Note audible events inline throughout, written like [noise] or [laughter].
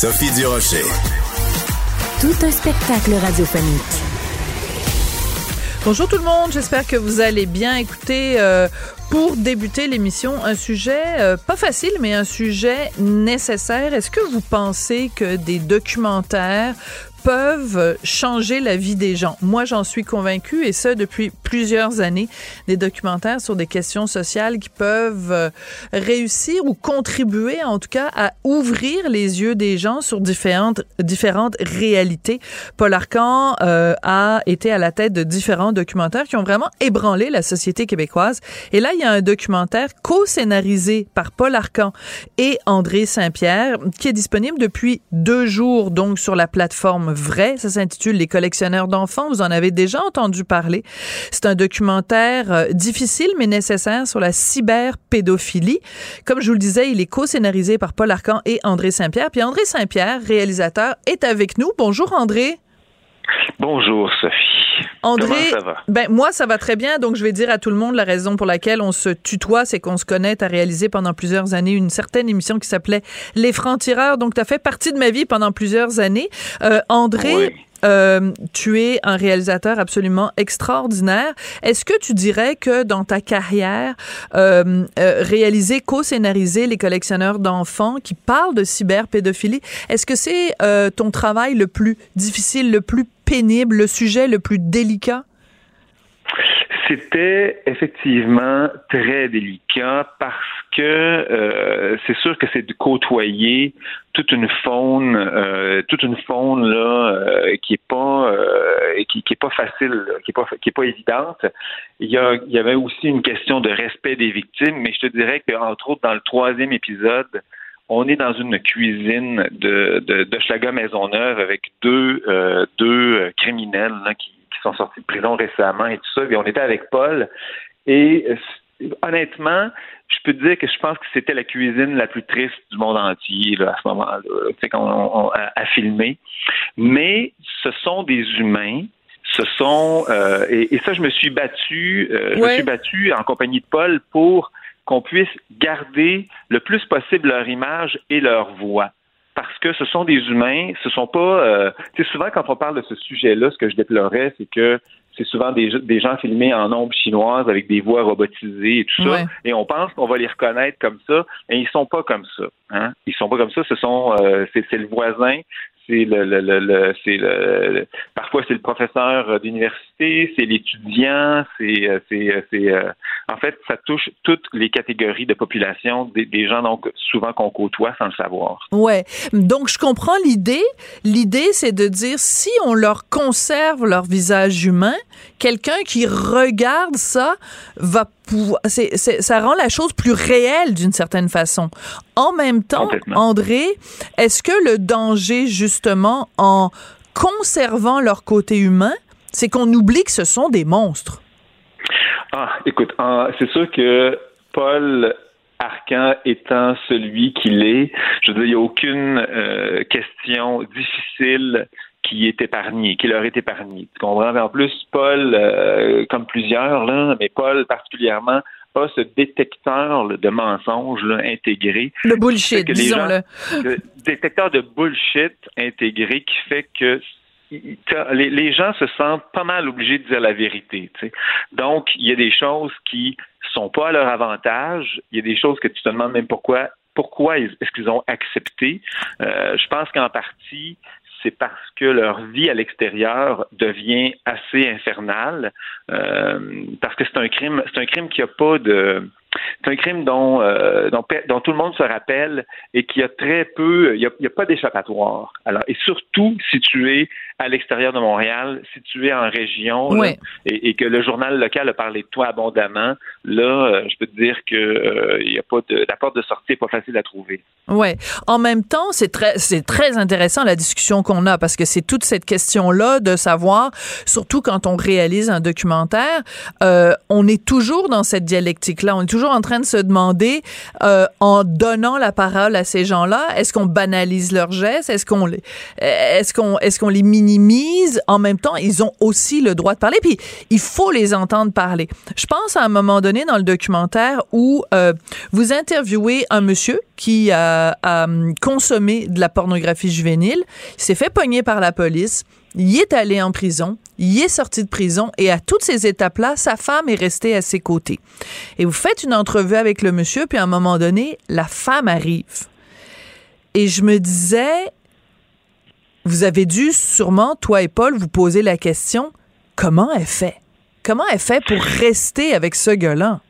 Sophie Durocher. Tout un spectacle radiophonique. Bonjour tout le monde, j'espère que vous allez bien. Écoutez, euh, pour débuter l'émission, un sujet euh, pas facile, mais un sujet nécessaire. Est-ce que vous pensez que des documentaires peuvent changer la vie des gens? Moi, j'en suis convaincue et ça depuis plusieurs années. Des documentaires sur des questions sociales qui peuvent euh, réussir ou contribuer, en tout cas, à ouvrir les yeux des gens sur différentes différentes réalités. Paul Arcan euh, a été à la tête de différents documentaires qui ont vraiment ébranlé la société québécoise. Et là, il y a un documentaire co-scénarisé par Paul Arcan et André Saint-Pierre qui est disponible depuis deux jours, donc sur la plateforme vrai. Ça s'intitule Les collectionneurs d'enfants. Vous en avez déjà entendu parler. C'est un documentaire euh, difficile mais nécessaire sur la cyberpédophilie. Comme je vous le disais, il est co-scénarisé par Paul Arcan et André Saint-Pierre. Puis André Saint-Pierre, réalisateur, est avec nous. Bonjour André. Bonjour Sophie. André, Comment ça va? ben moi ça va très bien, donc je vais dire à tout le monde la raison pour laquelle on se tutoie, c'est qu'on se connaît. Tu as réalisé pendant plusieurs années une certaine émission qui s'appelait Les Francs-Tireurs, donc tu as fait partie de ma vie pendant plusieurs années. Euh, André, Oui. Euh, tu es un réalisateur absolument extraordinaire. Est-ce que tu dirais que dans ta carrière, euh, euh, réaliser, co-scénariser les collectionneurs d'enfants qui parlent de cyberpédophilie, est-ce que c'est euh, ton travail le plus difficile, le plus pénible, le sujet le plus délicat? C'était effectivement très délicat parce que euh, c'est sûr que c'est de côtoyer toute une faune, euh, toute une faune là euh, qui est pas qui, est pas facile, qui est pas qui est pas évidente. Il y, a, il y avait aussi une question de respect des victimes, mais je te dirais que entre autres dans le troisième épisode, on est dans une cuisine de, de, de Maisonneuve avec deux, deux criminels là, qui, qui sont sortis de prison récemment et tout ça. Et on était avec Paul. Et euh, honnêtement, je peux te dire que je pense que c'était la cuisine la plus triste du monde entier là, à ce moment-là, tu sais, qu'on on- à, à filmer. Mais ce sont des humains. Ce sont euh, et, et ça, je me suis battu. euh, Je me suis battu en compagnie de Paul pour qu'on puisse garder le plus possible leur image et leur voix. Parce que ce sont des humains, ce sont pas. Euh, tu sais, souvent quand on parle de ce sujet-là, ce que je déplorais, c'est que c'est souvent des, des gens filmés en ombre chinoise avec des voix robotisées et tout ça. Ouais. Et on pense qu'on va les reconnaître comme ça, mais ils sont pas comme ça. Hein? Ils sont pas comme ça. Ce sont, euh, c'est, le voisin, c'est le, le, le, le- c'est le, parfois c'est le professeur d'université, c'est l'étudiant, c'est, euh, c'est, euh, c'est, euh, en fait, ça touche toutes les catégories de population, des, des gens donc souvent qu'on côtoie sans le savoir. Ouais. Donc, je comprends l'idée. L'idée, c'est de dire si on leur conserve leur visage humain, quelqu'un qui regarde ça va pouvoir. ça rend la chose plus réelle d'une certaine façon. En même temps. André, est-ce que le danger, justement, en conservant leur côté humain, c'est qu'on oublie que ce sont des monstres? Ah, écoute, c'est sûr que Paul Arcan étant celui qu'il est, je veux dire, il n'y a aucune euh, question difficile qui est épargnée, qui leur est épargnée. Tu comprends? Mais en plus, Paul, euh, comme plusieurs, là, mais Paul particulièrement, a ce détecteur là, de mensonges là, intégré Le bullshit, disons-le. le détecteur de bullshit intégré qui fait que les, les gens se sentent pas mal obligés de dire la vérité. Donc, il y a des choses qui sont pas à leur avantage. Il y a des choses que tu te demandes même pourquoi pourquoi est-ce qu'ils ont accepté euh, Je pense qu'en partie, c'est parce que leur vie à l'extérieur devient assez infernale, euh, parce que c'est un crime, c'est un crime qui a pas de c'est un crime dont, euh, dont, dont, tout le monde se rappelle et qui a très peu, il n'y a, a, pas d'échappatoire. Alors, et surtout situé à l'extérieur de Montréal, situé en région, là, et, et que le journal local a parlé de toi abondamment, là, euh, je peux te dire que euh, il y a pas de, la porte de sortie n'est pas facile à trouver. Ouais. En même temps, c'est très, c'est très intéressant la discussion qu'on a parce que c'est toute cette question-là de savoir, surtout quand on réalise un documentaire, euh, on est toujours dans cette dialectique-là. On est toujours en train de se demander, euh, en donnant la parole à ces gens-là, est-ce qu'on banalise leurs gestes, est-ce qu'on les, est-ce qu'on, est-ce qu'on les minimise? En même temps, ils ont aussi le droit de parler. Puis il faut les entendre parler. Je pense à un moment donné dans le documentaire où euh, vous interviewez un monsieur qui a, a consommé de la pornographie juvénile. Il s'est fait pogner par la police. Il est allé en prison, il est sorti de prison et à toutes ces étapes-là, sa femme est restée à ses côtés. Et vous faites une entrevue avec le monsieur, puis à un moment donné, la femme arrive. Et je me disais, vous avez dû sûrement, toi et Paul, vous poser la question, comment elle fait? Comment elle fait pour rester avec ce gars-là?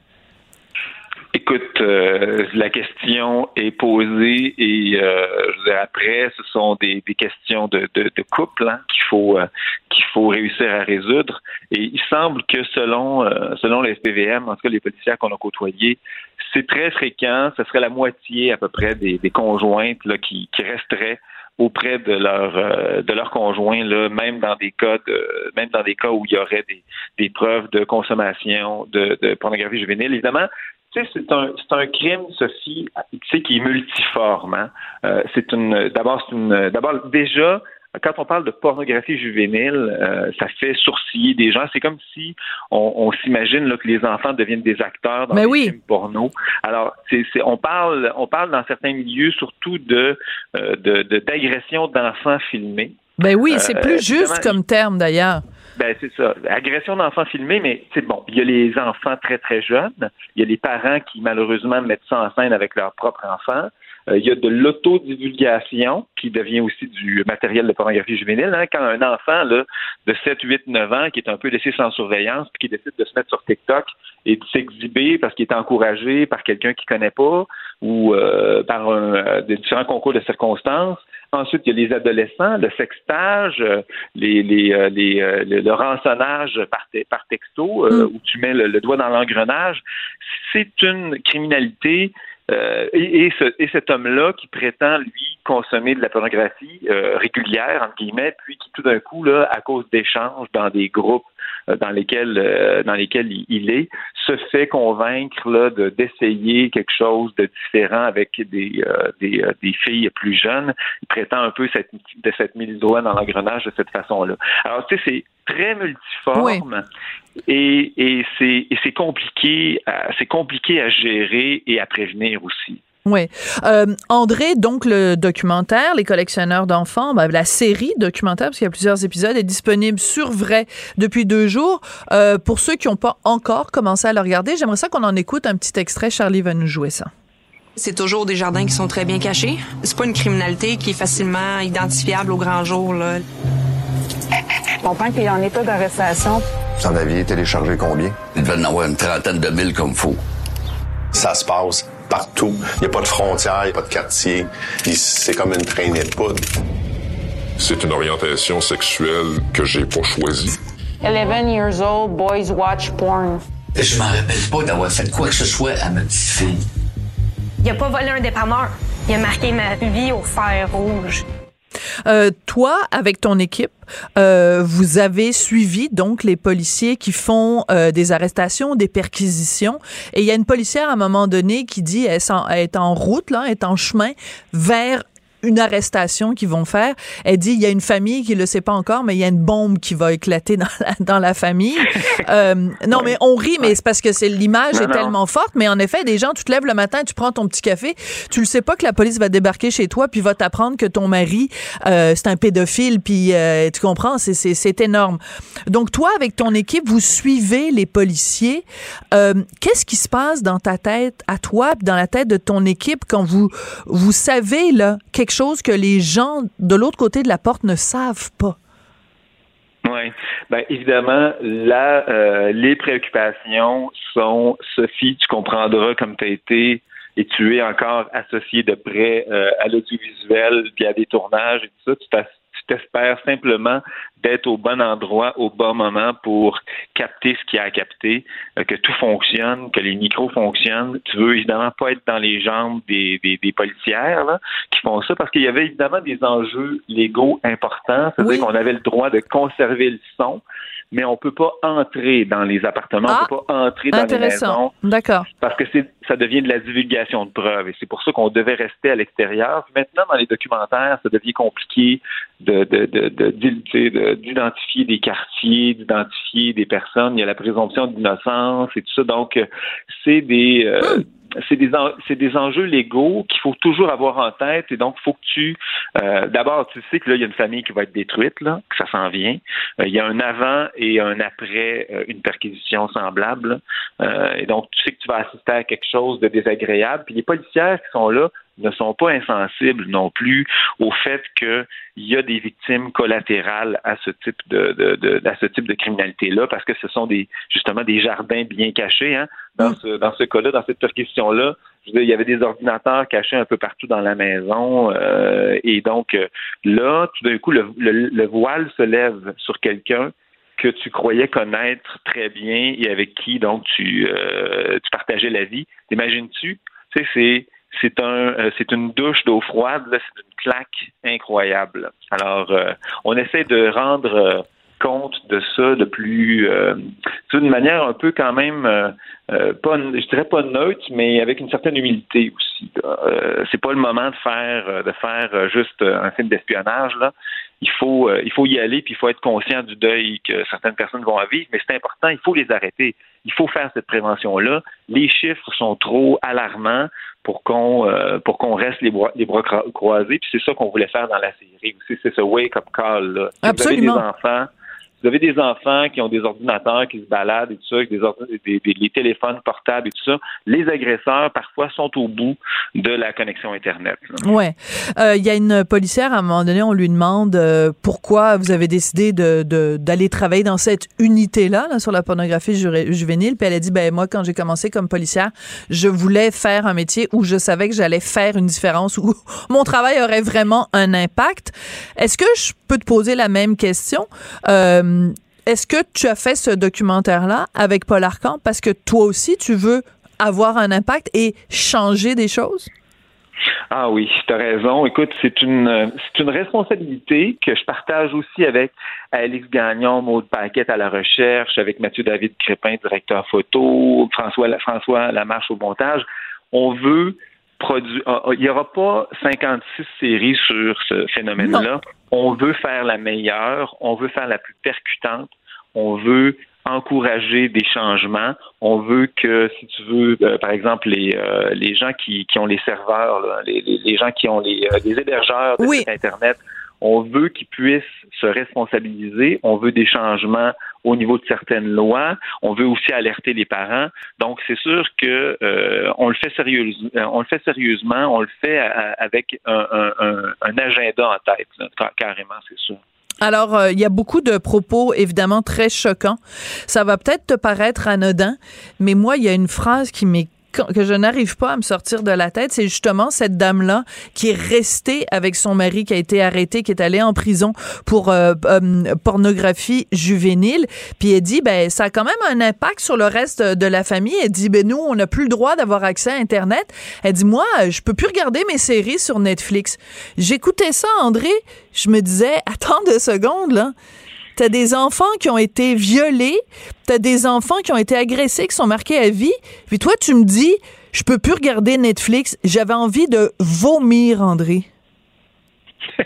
Écoute, euh, la question est posée et euh, je dire, après, ce sont des, questions de, couple hein, qu'il faut euh, qu'il faut réussir à résoudre. Et il semble que selon euh, selon les SPVM, en tout cas les policiers qu'on a côtoyés, c'est très fréquent. Ce serait la moitié à peu près des, des conjointes là, qui, qui resteraient auprès de leur euh, de leur conjoint là, même dans des cas de même dans des cas où il y aurait des, des preuves de consommation de, de pornographie juvénile. Évidemment, tu sais, c'est un, c'est un crime, Sophie, tu sais, qui est multiforme. Hein? Euh, c'est une, d'abord, c'est une, d'abord, déjà, quand on parle de pornographie juvénile, euh, ça fait sourciller des gens. C'est comme si on, on s'imagine là, que les enfants deviennent des acteurs dans Mais des oui. films porno. Alors, c'est, c'est, on parle, on parle dans certains milieux surtout de, euh, de, de- d'agression d'enfants filmés. Ben oui, c'est Euh, plus juste comme terme d'ailleurs. Ben c'est ça. Agression d'enfants filmés, mais c'est bon. Il y a les enfants très très jeunes. Il y a les parents qui malheureusement mettent ça en scène avec leurs propres enfants. Euh, il y a de l'autodivulgation qui devient aussi du matériel de pornographie juvénile. Hein. Quand un enfant là, de 7, 8, 9 ans qui est un peu laissé sans surveillance puis qui décide de se mettre sur TikTok et de s'exhiber parce qu'il est encouragé par quelqu'un qu'il connaît pas ou euh, par un, des différents concours de circonstances. Ensuite, il y a les adolescents, le sextage, euh, les, les, euh, les, euh, le, rançonnage par, te- par texto, euh, où tu mets le, le doigt dans l'engrenage. C'est une criminalité. Euh, et, et, ce, et cet homme-là qui prétend, lui, consommer de la pornographie euh, régulière, entre guillemets, puis qui tout d'un coup, là, à cause d'échanges dans des groupes euh, dans lesquels dans lesquels il, est, se fait convaincre là de d'essayer quelque chose de différent avec des des, des filles plus jeunes. Il prétend un peu cette de cette mise doigt dans l'engrenage de cette façon-là. Alors tu sais c'est très multiforme et c'est et c'est compliqué à, c'est compliqué à gérer et à prévenir aussi. Oui. Euh, André, donc le documentaire, Les collectionneurs d'enfants, ben, la série documentaire, parce qu'il y a plusieurs épisodes, est disponible sur Vrai depuis deux jours. Euh, pour ceux qui n'ont pas encore commencé à le regarder, j'aimerais ça qu'on en écoute un petit extrait. Charlie va nous jouer ça. C'est toujours des jardins qui sont très bien cachés. C'est pas une criminalité qui est facilement identifiable au grand jour. Là. Je comprends qu'il est en état d'arrestation. Vous en aviez téléchargé combien? Il devait en avoir une trentaine de mille comme faut. Ça se passe partout. Il n'y a pas de frontières, il n'y a pas de quartier. C'est comme une traînée de poudre. C'est une orientation sexuelle que j'ai pas choisie. 11 years old, boys watch porn. Je m'en rappelle pas d'avoir fait quoi que ce soit à ma petite fille. Il a pas volé un dépanneur. Il a marqué ma vie au fer rouge. Euh, toi, avec ton équipe, euh, vous avez suivi donc les policiers qui font euh, des arrestations, des perquisitions. Et il y a une policière à un moment donné qui dit elle, est en route, là, elle est en chemin vers une arrestation qu'ils vont faire. Elle dit, il y a une famille qui le sait pas encore, mais il y a une bombe qui va éclater dans la, [laughs] dans la famille. [laughs] Euh, non, mais on rit, mais c'est parce que c'est l'image est non. tellement forte. Mais en effet, des gens, tu te lèves le matin, tu prends ton petit café, tu le sais pas que la police va débarquer chez toi, puis va t'apprendre que ton mari, euh, c'est un pédophile, puis euh, tu comprends, c'est- c'est c'est énorme. Donc, toi, avec ton équipe, vous suivez les policiers. Euh, Qu'est-ce qui se passe dans ta tête, à toi, dans la tête de ton équipe, quand vous, vous savez, là, quelque chose que les gens de l'autre côté de la porte ne savent pas? Oui. Ben, évidemment, là, euh, les préoccupations sont, Sophie, tu comprendras comme tu as été et tu es encore associé de près euh, à l'audiovisuel, puis à des tournages et tout ça. T'espères simplement d'être au bon endroit au bon moment pour capter ce qu'il y a à capter, euh, que tout fonctionne, que les micros fonctionnent. Tu veux évidemment pas être dans les jambes des, des, des policières là, qui font ça parce qu'il y avait évidemment des enjeux légaux importants. C'est-à-dire qu'on avait le droit de conserver le son, mais on peut pas entrer dans les appartements, on peut pas entrer dans les maisons Intéressant. D'accord. parce que c'est ça devient de la divulgation de preuves et c'est pour ça qu'on devait rester à l'extérieur. Maintenant, dans les documentaires, ça devient compliqué de de- de- d'identifier des quartiers, d'identifier des personnes. Il y a la présomption d'innocence et tout ça. Donc, euh, c'est des euh, c'est des, en- des enjeux légaux qu'il faut toujours avoir en tête. Et donc il faut que tu euh, d'abord tu sais que là il y a une famille qui va être détruite là que ça s'en vient. Euh, il y a un avant et un après euh, une perquisition semblable. Et donc tu sais que tu vas assister à quelque chose de désagréable. Puis les policières qui sont là ne sont pas insensibles non plus au fait qu'il y a des victimes collatérales à ce type de, de, de- à ce type de criminalité là parce que ce sont des justement des jardins bien cachés hein, dans ce dans ce cas-là dans cette perquisition là je veux dire, il y avait des ordinateurs cachés un peu partout dans la maison euh, et donc euh, là tout d'un coup le, le, le voile se lève sur quelqu'un que tu croyais connaître très bien et avec qui donc tu euh, tu partageais la vie. T'imagines-tu? Tu sais c'est c'est un euh, c'est une douche d'eau froide c'est une claque incroyable. Alors euh, on essaie de rendre euh, compte de ça de plus euh, d'une manière un peu quand même euh, pas je dirais pas neutre mais avec une certaine humilité aussi. C'est pas le moment de faire de faire juste un film d'espionnage là. Il faut il faut y aller puis il faut être conscient du deuil que certaines personnes vont vivre mais c'est important il faut les arrêter il faut faire cette prévention là les chiffres sont trop alarmants pour qu'on euh, pour qu'on reste les bras, les bras cro- croisés. Puis c'est ça qu'on voulait faire dans la série aussi. C'est ce wake up call là Si Absolument. vous avez des enfants vous avez des enfants qui ont des ordinateurs qui se baladent et tout ça, avec des, des, téléphones portables et tout ça. Les agresseurs, parfois, sont au bout de la connexion Internet. là. Ouais. Euh, Il y a une policière, à un moment donné, on lui demande euh, pourquoi vous avez décidé de, d'aller travailler dans cette unité-là, là, sur la pornographie ju- juvénile. Puis elle a dit, ben moi, quand j'ai commencé comme policière, je voulais faire un métier où je savais que j'allais faire une différence, où [laughs] mon travail aurait vraiment un impact. Est-ce que je peux te poser la même question? Euh, est-ce que tu as fait ce documentaire-là avec Paul Arcan parce que toi aussi, tu veux avoir un impact et changer des choses? Ah oui, tu as raison. Écoute, c'est une euh, c'est une responsabilité que je partage aussi avec Alex Gagnon, Maude Paquette à la recherche, avec Mathieu David Crépin, directeur photo, François François Lamarche au montage. On veut produire il n'y aura pas 56 séries sur ce phénomène-là. On veut faire la meilleure, on veut faire la plus percutante, on veut encourager des changements. On veut que, si tu veux, euh, par exemple, les, euh, les gens qui, qui ont les serveurs, là, les, gens qui ont les, euh, les hébergeurs de sites Internet, on veut qu'ils puissent se responsabiliser. On veut des changements au niveau de certaines lois. On veut aussi alerter les parents. Donc, c'est sûr que euh, on le fait sérieusement. On le fait sérieusement. On le fait avec un, agenda en tête, carrément, c'est sûr. Alors, euh, il y a beaucoup de propos évidemment très choquants. Ça va peut-être te paraître anodin, mais moi, il y a une phrase qui m'est que je n'arrive pas à me sortir de la tête, c'est justement cette dame-là qui est restée avec son mari qui a été arrêté, qui est allé en prison pour euh, euh, pornographie juvénile. Puis elle dit, ben ça a quand même un impact sur le reste de la famille. Elle dit, ben nous, on n'a plus le droit d'avoir accès à Internet. Elle dit, moi, je peux plus regarder mes séries sur Netflix. J'écoutais ça, André, je me disais, attends deux secondes, là. T'as des enfants qui ont été violés, t'as des enfants qui ont été agressés, qui sont marqués à vie. Puis toi, tu me dis, je peux plus regarder Netflix. J'avais envie de vomir, André. [laughs]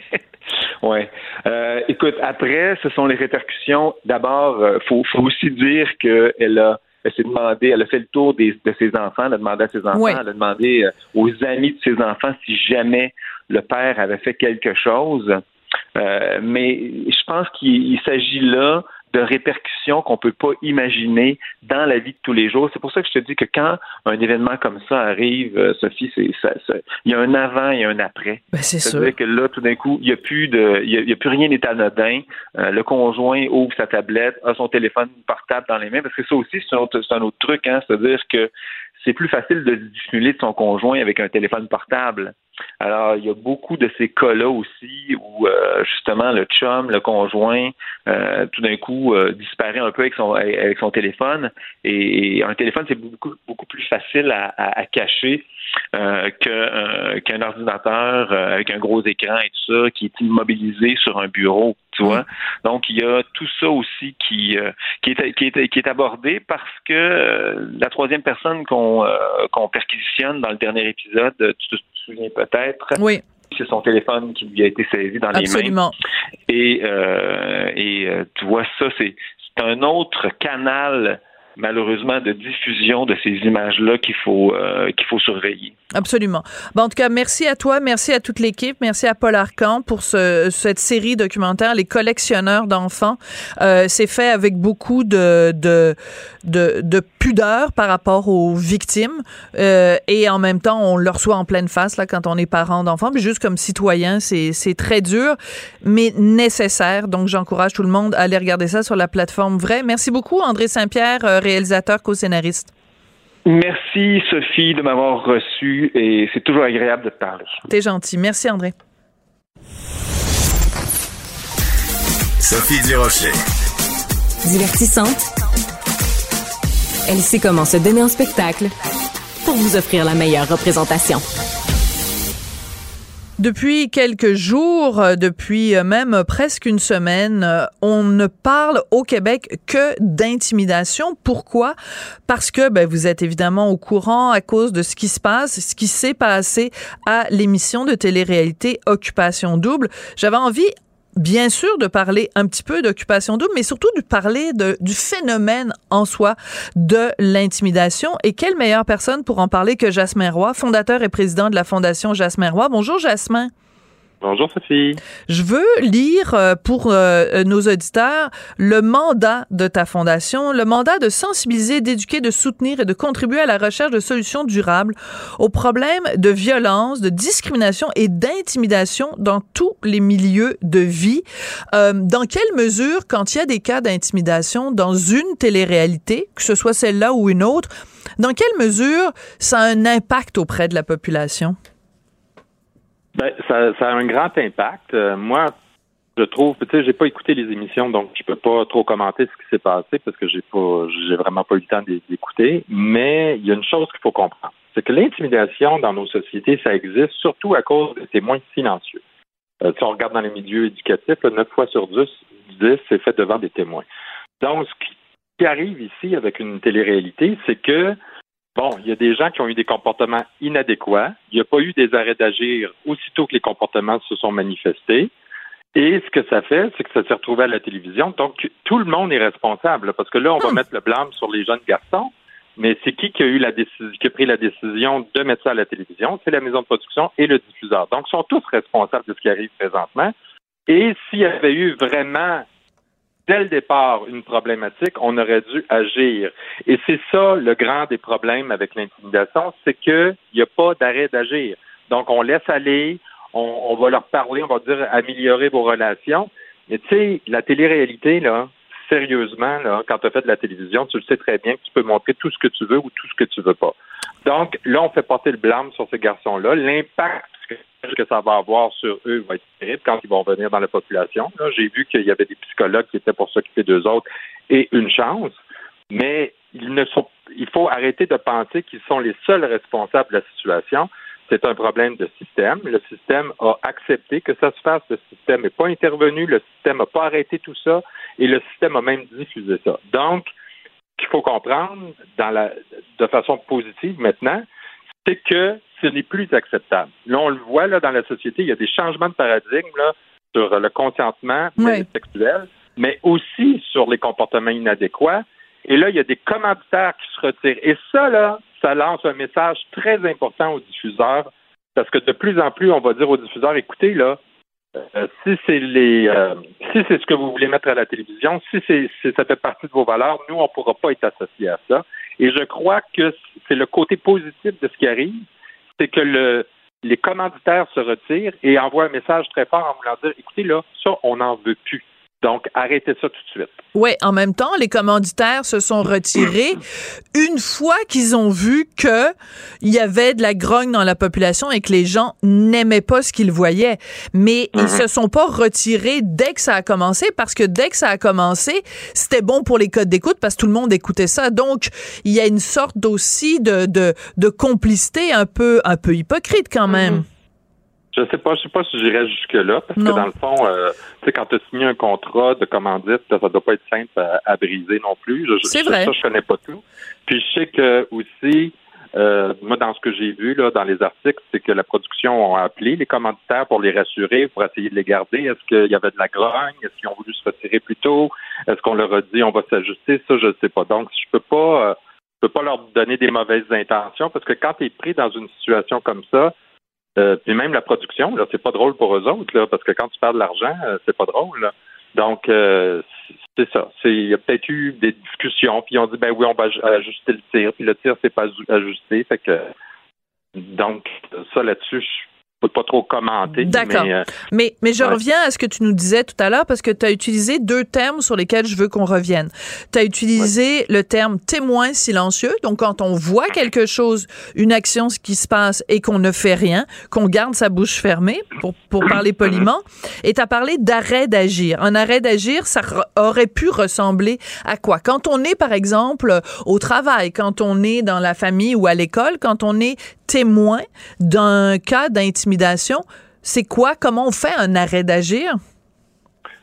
Ouais. Euh, écoute, après, ce sont les répercussions. D'abord, euh, faut, faut aussi dire qu'elle a elle s'est demandé, elle a fait le tour des, de ses enfants, elle a demandé à ses enfants, elle a demandé euh, aux amis de ses enfants si jamais le père avait fait quelque chose. Euh, mais je pense qu'il s'agit là de répercussions qu'on peut pas imaginer dans la vie de tous les jours. C'est pour ça que je te dis que quand un événement comme ça arrive, euh, Sophie, c'est il y a un avant et un après. Ben, c'est sûr. que là, tout d'un coup, il y a plus de, il y a, plus rien n'est anodin. Euh, le conjoint ouvre sa tablette, a son téléphone portable dans les mains, parce que ça aussi, c'est un autre, un autre truc, hein, c'est-à-dire que c'est plus facile de dissimuler de son conjoint avec un téléphone portable. Alors, il y a beaucoup de ces cas-là aussi où euh, justement le chum, le conjoint, euh, tout d'un coup euh, disparaît un peu avec son téléphone. Et, un téléphone, c'est beaucoup beaucoup plus facile à, cacher qu'un ordinateur avec un gros écran et tout ça qui est immobilisé sur un bureau. Tu vois? Donc, il y a tout ça aussi qui, est, abordé parce que la troisième personne qu'on qu'on perquisitionne dans le dernier épisode, tu, souviens peut-être. Oui. C'est son téléphone qui lui a été saisi dans les mains. Et, euh, et euh, tu vois, ça, c'est un autre canal malheureusement de diffusion de ces images-là qu'il faut euh, qu'il faut surveiller. Absolument. En tout cas, merci à toi, merci à toute l'équipe, merci à Paul Arcan pour ce, cette série documentaire, Les collectionneurs d'enfants. Euh, c'est fait avec beaucoup de, de, de, de, pudeur par rapport aux victimes euh, et en même temps, on le reçoit en pleine face là quand on est parent d'enfants. Mais juste comme citoyen, c'est très dur, mais nécessaire. Donc, j'encourage tout le monde à aller regarder ça sur la plateforme Vrai. Merci beaucoup, André Saint-Pierre, réalisateur, co-scénariste. Merci Sophie de m'avoir reçu et c'est toujours agréable de te parler. T'es gentil. Merci André. Sophie Durocher. Divertissante. Elle sait comment se donner en spectacle pour vous offrir la meilleure représentation. Depuis quelques jours, euh, depuis euh, même presque une semaine, euh, on ne parle au Québec que d'intimidation. Pourquoi? Parce que ben, vous êtes évidemment au courant à cause de ce qui se passe, ce qui s'est passé à l'émission de télé-réalité Occupation Double. J'avais envie bien sûr de parler un petit peu d'occupation double, mais surtout de parler de, du phénomène en soi de l'intimidation. Et quelle meilleure personne pour en parler que Jasmin Roy, fondateur et président de la Fondation Jasmin Roy. Bonjour Jasmin. Bonjour Sophie. Je veux lire euh, pour euh, nos auditeurs le mandat de ta fondation, le mandat de sensibiliser, d'éduquer, de soutenir et de contribuer à la recherche de solutions durables aux problèmes de violence, de discrimination et d'intimidation dans tous les milieux de vie. Euh, dans quelle mesure, quand il y a des cas d'intimidation dans une télé-réalité, que ce soit celle-là ou une autre, dans quelle mesure ça a un impact auprès de la population? Ben, ça, ça, a un grand impact. Euh, moi, je trouve, tu sais, j'ai pas écouté les émissions, donc je peux pas trop commenter ce qui s'est passé parce que j'ai pas, j'ai vraiment pas eu le temps d'écouter. Mais il y a une chose qu'il faut comprendre, c'est que l'intimidation dans nos sociétés, ça existe surtout à cause des témoins silencieux. Euh, si on regarde dans les milieux éducatifs, là, 9 fois sur 10, 10 c'est fait devant des témoins. Donc, ce qui arrive ici avec une télé-réalité, c'est que Bon, il y a des gens qui ont eu des comportements inadéquats. Il n'y a pas eu des arrêts d'agir aussitôt que les comportements se sont manifestés. Et ce que ça fait, c'est que ça s'est retrouvé à la télévision. Donc, tout le monde est responsable, parce que là, on va hmm. mettre le blâme sur les jeunes garçons. Mais c'est qui qui a eu la décision, qui a pris la décision de mettre ça à la télévision? C'est la maison de production et le diffuseur. Donc, ils sont tous responsables de ce qui arrive présentement. Et s'il y avait eu vraiment dès le départ une problématique, on aurait dû agir. Et c'est ça le grand des problèmes avec l'intimidation, c'est qu'il n'y a pas d'arrêt d'agir. Donc, on laisse aller, on, va leur parler, on va dire améliorer vos relations. Mais tu sais, la télé-réalité, là, sérieusement, là, quand tu as fait de la télévision, tu le sais très bien que tu peux montrer tout ce que tu veux ou tout ce que tu veux pas. Donc, là, on fait porter le blâme sur ces garçons-là. L'impact que ça va avoir sur eux va être terrible quand ils vont venir dans la population. J'ai vu qu'il y avait des psychologues qui étaient pour s'occuper d'eux autres et une chance, mais ils ne sont, il faut arrêter de penser qu'ils sont les seuls responsables de la situation. C'est un problème de système. Le système a accepté que ça se fasse. Le système n'est pas intervenu. Le système n'a pas arrêté tout ça. Et le système a même diffusé ça. Donc, qu'il faut comprendre de façon positive maintenant, c'est que ce n'est plus acceptable. Là, on le voit là, dans la société, il y a des changements de paradigme. Là. sur le consentement sexuel, mais aussi sur les comportements inadéquats. Et là, il y a des commanditaires qui se retirent. Et ça, là, ça lance un message très important aux diffuseurs, parce que de plus en plus, on va dire aux diffuseurs, écoutez, là, euh, si c'est les euh, si c'est ce que vous voulez mettre à la télévision, si c'est si ça fait partie de vos valeurs, nous, on ne pourra pas être associés à ça. Et je crois que c'est le côté positif de ce qui arrive, c'est que le les commanditaires se retirent et envoient un message très fort en voulant dire écoutez, là, ça, on n'en veut plus. Donc, arrêtez ça tout de suite. Oui, en même temps, les commanditaires se sont retirés une fois qu'ils ont vu que il y avait de la grogne dans la population et que les gens n'aimaient pas ce qu'ils voyaient. Mais ils mhm. se sont pas retirés dès que ça a commencé parce que dès que ça a commencé, c'était bon pour les codes d'écoute parce que tout le monde écoutait ça. Donc, il y a une sorte aussi de, de, de complicité un peu, un peu hypocrite quand même. Mhm. Je sais pas, je sais pas si j'irais jusque là, parce que dans le fond, euh, tu sais, quand tu as signé un contrat de commandite, ça doit pas être simple à, briser non plus. C'est vrai. Ça, je connais pas tout. Puis je sais que aussi, euh, moi, dans ce que j'ai vu là, dans les articles, c'est que la production a appelé les commanditaires pour les rassurer, pour essayer de les garder. Est-ce qu'il y avait de la grogne? Est-ce qu'ils ont voulu se retirer plus tôt? Est-ce qu'on leur a dit on va s'ajuster? Ça, je ne sais pas. Donc, je peux pas, euh, je peux pas leur donner des mauvaises intentions parce que quand tu es pris dans une situation comme ça, euh, puis même la production, là, c'est pas drôle pour eux autres, là, parce que quand tu perds de l'argent, euh, c'est pas drôle. Donc, euh, c'est ça. Il y a peut-être eu des discussions, puis ont dit, ben oui, on va ajuster le tir, puis le tir, c'est pas ajusté. Fait que, donc, ça là-dessus, je pas trop commenter. D'accord. Euh, mais, mais, je reviens à ce que tu nous disais tout à l'heure parce que tu as utilisé deux termes sur lesquels je veux qu'on revienne. Tu as utilisé le terme témoin silencieux. Donc, quand on voit quelque chose, une action, ce qui se passe et qu'on ne fait rien, qu'on garde sa bouche fermée, pour, pour parler poliment. Et tu as parlé d'arrêt d'agir. Un arrêt d'agir, ça aurait pu ressembler à quoi? Quand on est, par exemple, au travail, quand on est dans la famille ou à l'école, quand on est témoin d'un cas d'intimidation, c'est quoi? Comment on fait un arrêt d'agir?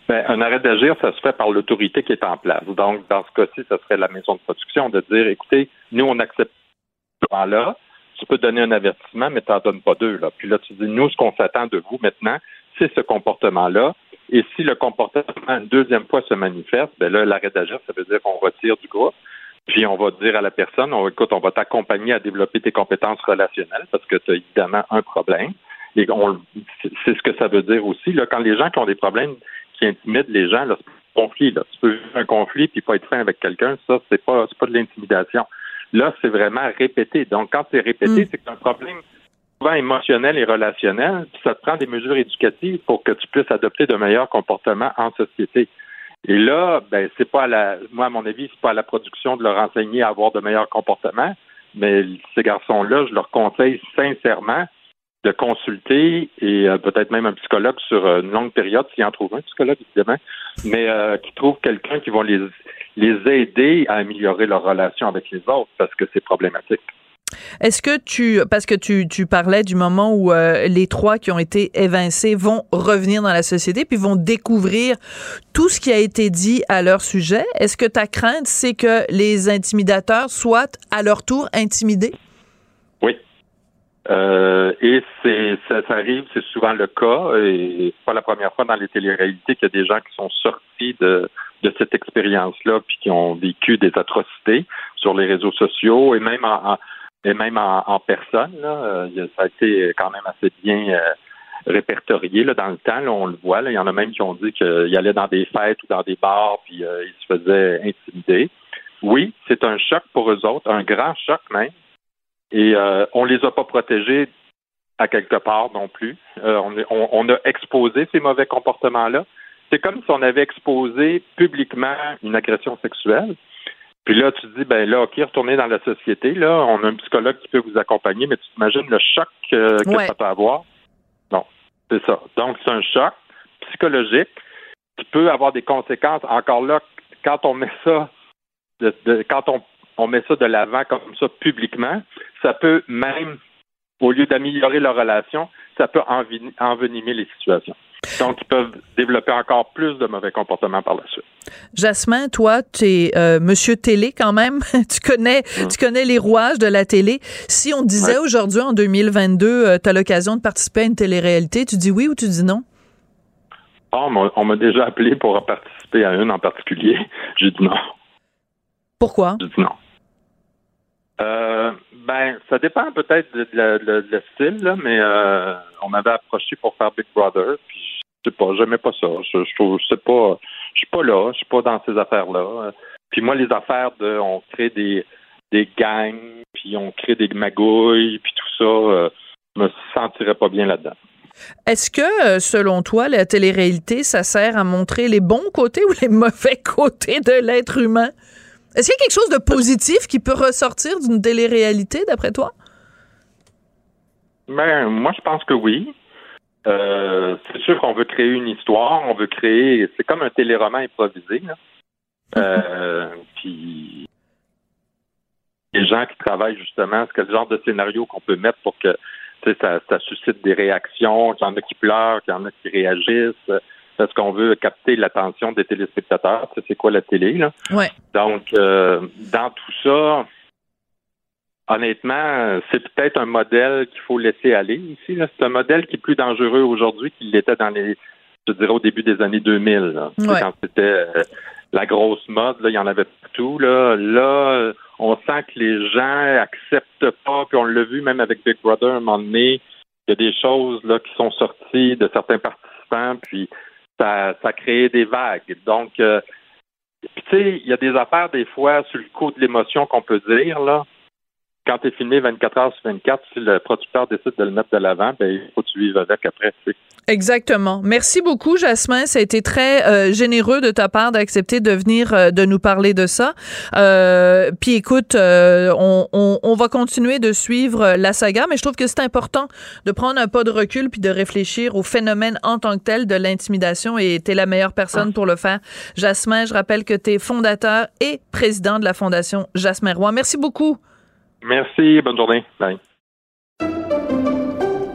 Ben, un arrêt d'agir, ça se fait par l'autorité qui est en place. Donc, dans ce cas-ci, ça serait la maison de production de dire, écoutez, nous, on accepte ce là tu peux donner un avertissement, mais tu n'en donnes pas deux. Là. Puis là, tu dis, nous, ce qu'on s'attend de vous maintenant, c'est ce comportement-là. Et si le comportement une deuxième fois se manifeste, ben là, l'arrêt d'agir, ça veut dire qu'on retire du groupe. Puis on va dire à la personne, on, écoute, on va t'accompagner à développer tes compétences relationnelles parce que tu as évidemment un problème. Et c'est ce que ça veut dire aussi. Là, quand les gens qui ont des problèmes qui intimident les gens, là, c'est un conflit. Là. Tu peux vivre un conflit puis pas être fin avec quelqu'un, ça, c'est pas pas de l'intimidation. Là, c'est vraiment répété. Donc, quand c'est répété, mm. c'est que un problème souvent émotionnel et relationnel, puis ça te prend des mesures éducatives pour que tu puisses adopter de meilleurs comportements en société. Et là, ben, c'est pas à la, moi, à mon avis, c'est pas à la production de leur enseigner à avoir de meilleurs comportements, mais ces garçons-là, je leur conseille sincèrement de consulter et euh, peut-être même un psychologue sur une longue période, s'ils en trouvent un psychologue, évidemment, mais euh, qui trouve quelqu'un qui va les, les aider à améliorer leur relation avec les autres parce que c'est problématique. Est-ce que tu, parce que tu, tu parlais du moment où euh, les trois qui ont été évincés vont revenir dans la société puis vont découvrir tout ce qui a été dit à leur sujet, est-ce que ta crainte, c'est que les intimidateurs soient à leur tour intimidés? Euh, et c'est ça, arrive, c'est souvent le cas, et c'est pas la première fois dans les téléréalités qu'il y a des gens qui sont sortis de, de cette expérience-là, puis qui ont vécu des atrocités sur les réseaux sociaux et même en et même en, personne. Là, euh, ça a été quand même assez bien euh, répertorié là, dans le temps. on le voit. il y en a même qui ont dit qu'ils allaient dans des fêtes ou dans des bars puis euh, ils se faisaient intimider. Oui, c'est un choc pour eux autres, un grand choc même. Et on les a pas protégés à quelque part non plus. On, on, a exposé ces mauvais comportements-là. C'est comme si on avait exposé publiquement une agression sexuelle. Puis là, tu te dis, ben là, OK, retournez dans la société. Là, on a un psychologue qui peut vous accompagner, mais tu t'imagines le choc que ça peut avoir. Non, c'est ça. Donc, c'est un choc psychologique qui peut avoir des conséquences. Encore là, quand on met ça, quand on, on met ça de l'avant comme ça publiquement, ça peut même, au lieu d'améliorer la relation, ça peut envenimer les situations. Donc, ils peuvent développer encore plus de mauvais comportements par la suite. Jasmin, toi, tu es euh, monsieur télé quand même. [laughs] tu connais mm. tu connais les rouages de la télé. Si on disait aujourd'hui, en 2022, tu as l'occasion de participer à une télé-réalité, tu dis oui ou tu dis non? Ah, on on m'a déjà appelé pour participer à une en particulier. [laughs] J'ai dit non. Pourquoi? J'ai dit non. Euh, ben, ça dépend peut-être de, de- de- de le style, mais euh, on m'avait approché pour faire Big Brother, puis je sais pas, j'aimais pas ça. Je, je trouve, je sais pas, je suis pas là, je suis pas dans ces affaires-là. Puis moi, les affaires de, on crée des des gangs, puis on crée des magouilles, puis tout ça, euh, je me sentirais pas bien là-dedans. Est-ce que, euh, selon toi, la télé-réalité, ça sert à montrer les bons côtés ou les [laughs] mauvais côtés de l'être humain? Est-ce qu'il y a quelque chose de positif qui peut ressortir d'une télé-réalité, d'après toi? Ben, moi, je pense que oui. Euh, c'est sûr qu'on veut créer une histoire, on veut créer. C'est comme un téléroman improvisé. Là. [laughs] Euh, puis les gens qui travaillent justement, c'est quel genre de scénario qu'on peut mettre pour que ça, ça suscite des réactions, qu'il y en a qui pleurent, qu'il y en a qui réagissent. Est-ce qu'on veut capter l'attention des téléspectateurs? Tu sais, c'est quoi la télé, là? Ouais. Donc, euh, dans tout ça, honnêtement, c'est peut-être un modèle qu'il faut laisser aller ici. là. C'est un modèle qui est plus dangereux aujourd'hui qu'il l'était dans les, je dirais, au début des années 2000. là. Tu sais, Ouais. Quand c'était euh, la grosse mode, là, il y en avait partout. Là, là, on sent que les gens acceptent pas, puis on l'a vu même avec Big Brother à un moment donné. Il y a des choses là qui sont sorties de certains participants, puis ça, ça créé des vagues. Donc, euh, tu sais, il y a des affaires, des fois, sur le coup de l'émotion qu'on peut dire, là. Quand tu es filmé 24 heures sur 24, si le producteur décide de le mettre de l'avant, ben, il faut que tu vives avec après, tu sais. Exactement. Merci beaucoup, Jasmin. Ça a été très euh, généreux de ta part d'accepter de venir euh, de nous parler de ça. Euh, puis écoute, euh, on, on, on va continuer de suivre la saga, mais je trouve que c'est important de prendre un pas de recul puis de réfléchir au phénomène en tant que tel de l'intimidation et tu es la meilleure personne pour le faire. Jasmin, je rappelle que tu es fondateur et président de la Fondation Jasmin Roy. Merci beaucoup. Merci, bonne journée. Bye.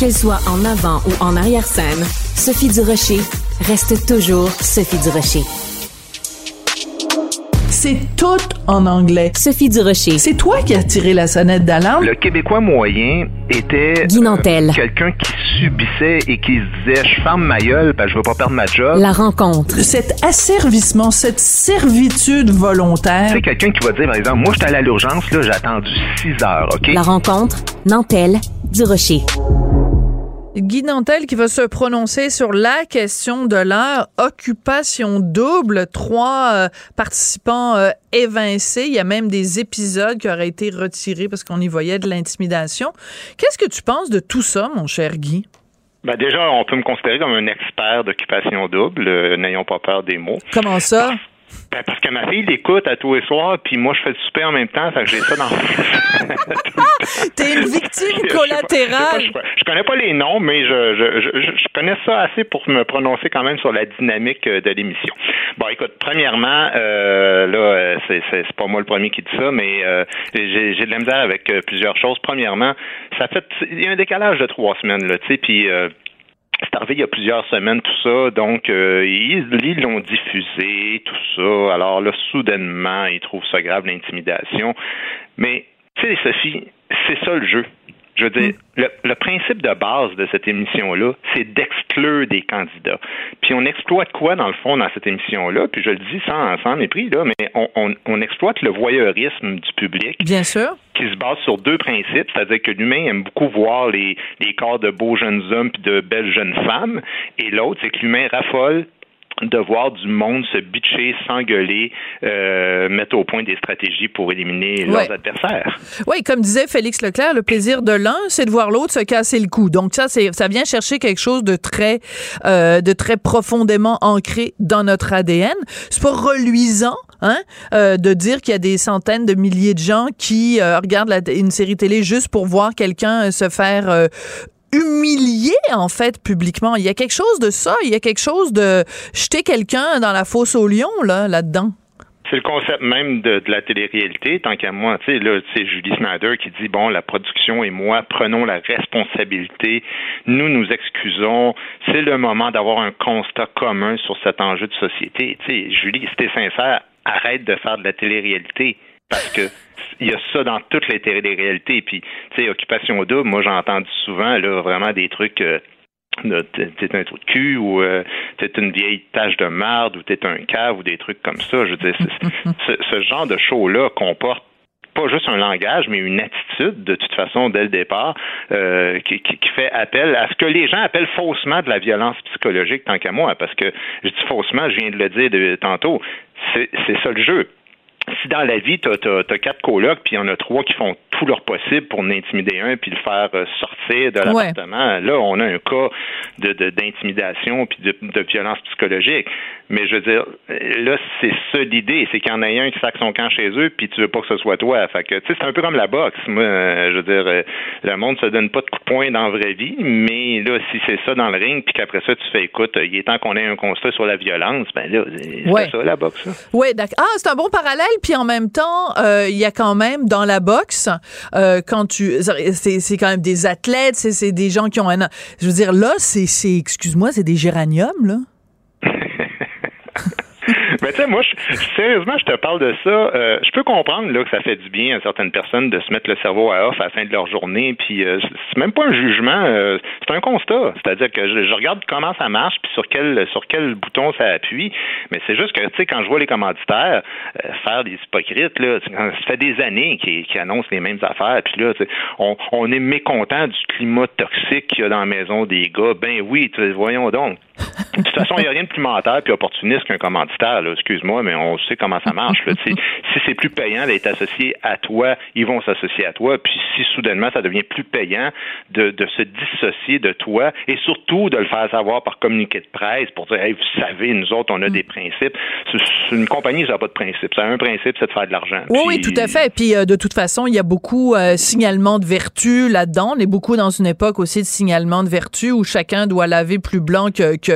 Qu'elle soit en avant ou en arrière-scène, Sophie Durocher reste toujours Sophie Durocher. C'est tout en anglais. Sophie Durocher. C'est toi qui as tiré la sonnette d'alarme? Le Québécois moyen était Guy Nantel. euh, quelqu'un qui subissait et qui se disait je ferme ma gueule parce que je veux pas perdre ma job. La rencontre. Cet asservissement, cette servitude volontaire. C'est quelqu'un qui va dire par exemple moi j'étais allé à l'urgence là, j'ai attendu 6 heures, OK? La rencontre. Nantel. Durocher. Guy Nantel qui va se prononcer sur la question de l'heure. Occupation double. Trois euh, participants euh, évincés. Il y a même des épisodes qui auraient été retirés parce qu'on y voyait de l'intimidation. Qu'est-ce que tu penses de tout ça, mon cher Guy? Ben déjà, on peut me considérer comme un expert d'occupation double. euh, N'ayons pas peur des mots. Comment ça? Ben, parce que ma fille l'écoute à tous les soirs, puis moi je fais le souper en même temps, fait que j'ai ça dans. [laughs] T'es une victime Je sais pas, collatérale. Je, sais pas, je, je connais pas les noms, mais je, je, je, connais ça assez pour me prononcer quand même sur la dynamique euh, de l'émission. Bon, écoute, premièrement, euh, là, euh, c'est, pas moi le premier qui dit ça, mais euh, j'ai, j'ai de la misère avec euh, plusieurs choses. Premièrement, ça fait, il y a un décalage de trois semaines, là, tu sais, puis. euh, c'est il y a plusieurs semaines, tout ça. Donc, euh, ils ils l'ont diffusé, tout ça. Alors là, soudainement, ils trouvent ça grave, l'intimidation. Mais, tu sais, Sophie, c'est ça le jeu. Je veux dire, le, le principe de base de cette émission-là, c'est d'exclure des candidats. Puis on exploite quoi, dans le fond, dans cette émission-là? Puis je le dis sans, sans mépris, là, mais on, on, on exploite le voyeurisme du public Bien sûr. qui se base sur deux principes, c'est-à-dire que l'humain aime beaucoup voir les, les corps de beaux jeunes hommes puis de belles jeunes femmes, et l'autre, c'est que l'humain raffole de voir du monde se bitcher, s'engueuler, euh, mettre au point des stratégies pour éliminer leurs adversaires. Oui, comme disait Félix Leclerc, le plaisir de l'un, c'est de voir l'autre se casser le cou. Donc ça, c'est ça vient chercher quelque chose de très, euh, de très profondément ancré dans notre ADN. C'est pas reluisant, hein, euh, de dire qu'il y a des centaines de milliers de gens qui euh, regardent la- une série télé juste pour voir quelqu'un euh, se faire euh, humilié en fait publiquement. Il y a quelque chose de ça, il y a quelque chose de jeter quelqu'un dans la fosse au lion là là-dedans. C'est le concept même de, la télé-réalité, tant qu'à moi. Tu sais, là, c'est Julie Snyder qui dit bon, la production et moi prenons la responsabilité. Nous nous excusons. C'est le moment d'avoir un constat commun sur cet enjeu de société. Tu sais, Julie, si t'es sincère, arrête de faire de la télé-réalité parce que il y a ça dans toutes les télé-réalités. Puis, tu sais, Occupation double, moi, j'ai entendu souvent, là, vraiment des trucs. Euh, t'es un trou de cul ou euh, t'es une vieille tache de marde ou t'es un cave ou des trucs comme ça. Je veux dire, [laughs] ce, ce genre de show-là comporte pas juste un langage, mais une attitude, de toute façon, dès le départ, euh, qui, qui, fait appel à ce que les gens appellent faussement de la violence psychologique, tant qu'à moi, parce que je dis faussement, je viens de le dire de, tantôt, c'est ça le jeu si dans la vie, tu as, quatre colocs, puis il y en a trois qui font tout leur possible pour n'intimider un, puis le faire euh, sortir de l'appartement, là, on a un cas d'intimidation de, puis de, de, violence psychologique. Mais je veux dire, là, c'est ça l'idée, c'est qu'il y en a un qui sac son camp chez eux, puis tu veux pas que ce soit toi. Fait que, tu sais, c'est un peu comme la boxe. Moi, euh, je veux dire, euh, le monde se donne pas de coups de poing dans la vraie vie, mais là, si c'est ça dans le ring, puis qu'après ça, tu fais, écoute, il est temps qu'on ait un constat sur la violence, ben là, c'est ça, la boxe. Oui, d'accord. Ah, c'est un bon parallèle, puis en même temps, euh, il y a quand même, dans la boxe, quand tu... C'est quand même des athlètes, c'est des gens qui ont un... Je veux dire, là, c'est, excuse-moi, c'est des géraniums, là. Mais tu sais, moi, sérieusement, je te parle de ça. Euh, je peux comprendre là que ça fait du bien à certaines personnes de se mettre le cerveau à off à la fin de leur journée. Puis euh, c'est même pas un jugement, euh, c'est un constat. C'est-à-dire que je, regarde comment ça marche, puis sur quel sur quel bouton ça appuie. Mais c'est juste que tu sais, quand je vois les commanditaires faire des hypocrites là, ça fait des années qu'ils annoncent les mêmes affaires. Puis là, on, on est mécontent du climat toxique qu'il y a dans la maison des gars. Ben oui, voyons donc. De toute façon, il n'y a rien de plus menteur puis opportuniste qu'un commanditaire. Excuse-moi, mais on sait comment ça marche. Là, si c'est plus payant d'être associé à toi, ils vont s'associer à toi. Puis si soudainement ça devient plus payant de, se dissocier de toi et surtout de le faire savoir par communiqué de presse pour dire hey, vous savez, nous autres, on a des principes. une compagnie, ça n'a pas de principe. Ça a un principe, c'est de faire de l'argent. Oui, oui, tout à fait. Puis euh, de toute façon, il y a beaucoup de euh, signalement de vertu là-dedans. On est beaucoup dans une époque aussi de signalement de vertu où chacun doit laver plus blanc que, que,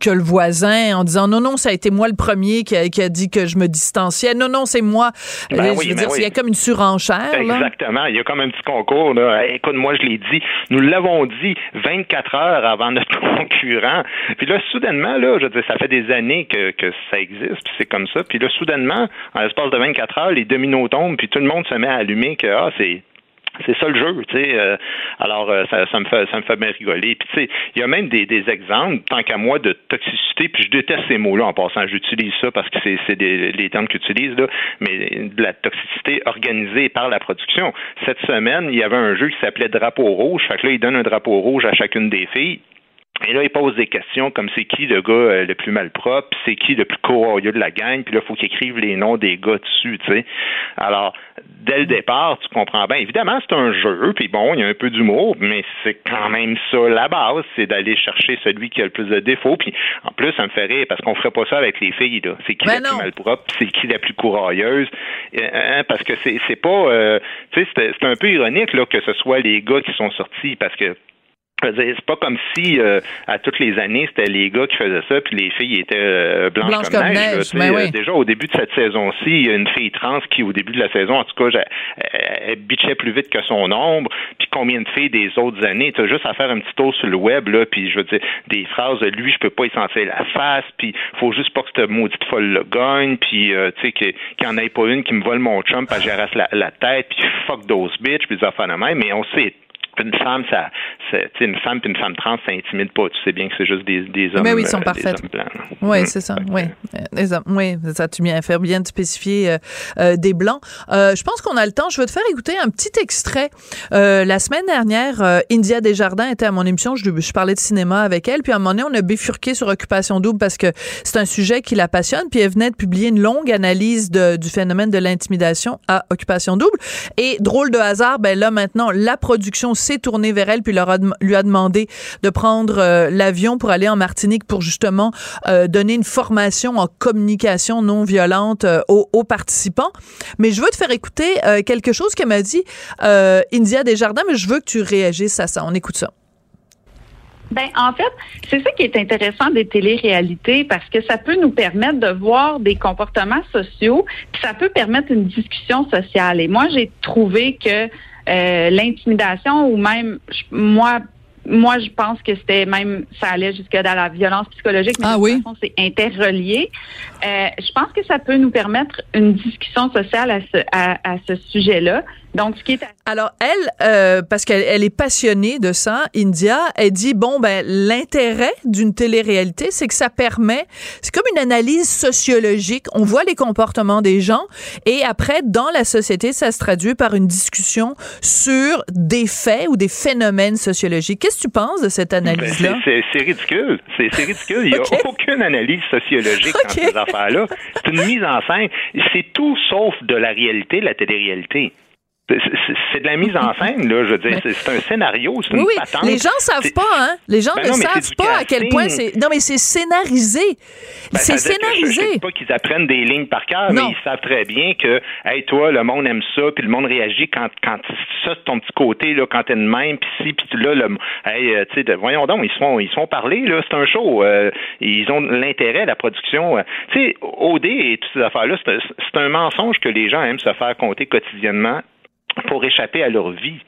que le voisin en disant non, non, ça a été moi le premier qui a, dit que je me distanciais. Non, non, c'est moi. Ben je veux ben dire, il y a comme une surenchère. Exactement. Il y a comme un petit concours. Écoute, moi, je l'ai dit. Nous l'avons dit 24 heures avant notre [laughs] concurrent. Puis là, soudainement, là, je veux dire, ça fait des années que, que ça existe, puis c'est comme ça. Puis là, soudainement, en l'espace de 24 heures, les dominos tombent, puis tout le monde se met à allumer que ah, c'est c'est ça le jeu, tu sais. Euh, alors euh, ça, ça, me fait ça me fait bien rigoler. Puis tu sais, il y a même des, des exemples, tant qu'à moi, de toxicité. Puis je déteste ces mots-là en passant. J'utilise ça parce que c'est c'est les termes qu'ils utilisent là, mais de la toxicité organisée par la production. Cette semaine, il y avait un jeu qui s'appelait Drapeau rouge. Fait que là, il donne un drapeau rouge à chacune des filles. Et là, il pose des questions comme c'est qui le gars euh, le plus malpropre, c'est qui le plus courageux de la gang, puis là, il faut qu'il écrive les noms des gars dessus, tu sais. Alors, dès le départ, tu comprends bien. Évidemment, c'est un jeu, puis bon, il y a un peu d'humour, mais c'est quand même ça la base, c'est d'aller chercher celui qui a le plus de défauts. Puis en plus, ça me fait rire parce qu'on ferait pas ça avec les filles, là. C'est qui ben la plus malpropre, c'est qui la plus courageuse, euh, hein, parce que c'est c'est pas, euh, tu sais, c'est un peu ironique là que ce soit les gars qui sont sortis, parce que c'est pas comme si euh, à toutes les années c'était les gars qui faisaient ça puis les filles étaient euh, blanches, comme, neige. Ben euh, déjà au début de cette saison-ci, il y a une fille trans qui au début de la saison, en tout cas, elle, bitchait plus vite que son ombre. Puis combien de filles des autres années, tu as juste à faire un petit tour sur le web là, puis je veux dire des phrases de lui, je peux pas y sentir la face, puis faut juste pas que cette maudite folle le gagne, puis tu sais qu'il n'y en ait pas une qui me vole mon chum, puis j'arrasse la, la tête, puis fuck those bitch, puis des affaires de même. Mais on sait une femme, ça, une femme puis une femme trans, ça intimide pas. Tu sais bien que c'est juste des, des hommes. Mais oui, ils sont euh, parfaits. Oui, c'est ça. Oui, les hommes. Oui, ça. Tu viens faire bien de spécifier euh, euh, des blancs. je pense qu'on a le temps. Je vais te faire écouter un petit extrait. la semaine dernière, India Desjardins était à mon émission. Je, je, parlais de cinéma avec elle. Puis à un moment donné, on a bifurqué sur Occupation double parce que c'est un sujet qui la passionne. Puis elle venait de publier une longue analyse de, du phénomène de l'intimidation à Occupation double. Et drôle de hasard, ben là maintenant, la production tourné vers elle puis lui a demandé de prendre euh, l'avion pour aller en Martinique pour justement euh, donner une formation en communication non violente euh, aux, aux, participants. Mais je veux te faire écouter quelque chose qu'elle m'a dit India Desjardins, mais je veux que tu réagisses à ça. On écoute ça. Ben, en fait, c'est ça qui est intéressant des téléréalités parce que ça peut nous permettre de voir des comportements sociaux, puis ça peut permettre une discussion sociale. Et moi, j'ai trouvé que euh, l'intimidation ou même, moi, moi, je pense que c'était même, ça allait jusque dans la violence psychologique, mais Ah de toute oui? façon, c'est interrelié. Euh, je pense que ça peut nous permettre une discussion sociale à ce, à, à ce sujet-là. Donc, ce qui est Alors elle, euh, parce qu'elle elle est passionnée de ça, India, elle dit bon ben l'intérêt d'une télé-réalité, c'est que ça permet, c'est comme une analyse sociologique. On voit les comportements des gens et après dans la société, ça se traduit par une discussion sur des faits ou des phénomènes sociologiques. Qu'est-ce que tu penses de cette Ben, analyse-là? c'est- ridicule. C'est ridicule. Il n'y a [laughs] aucune analyse sociologique dans ces affaires-là. C'est une mise en scène. C'est tout sauf de la réalité, la télé-réalité. C'est- de la mise en scène, là. Je veux dire, c'est un scénario, c'est une oui. patente. Les gens savent pas, hein. Les gens Ben ne non, savent pas à quel point c'est. Non, mais c'est scénarisé. Ben, c'est que Je, je scénarisé. pas qu'ils apprennent des lignes par cœur, mais ils savent très bien que, hey, toi, le monde aime ça, puis le monde réagit quand, quand ça, c'est ton petit côté, là, quand t'es de même, puis si, puis là, le, hey, euh, tu sais, voyons donc, ils se font, ils se font parler, là, c'est un show. euh, ils ont l'intérêt, la production. euh, tu sais, OD et toutes ces affaires-là, c'est un mensonge que les gens aiment se faire compter quotidiennement pour échapper à leur vie.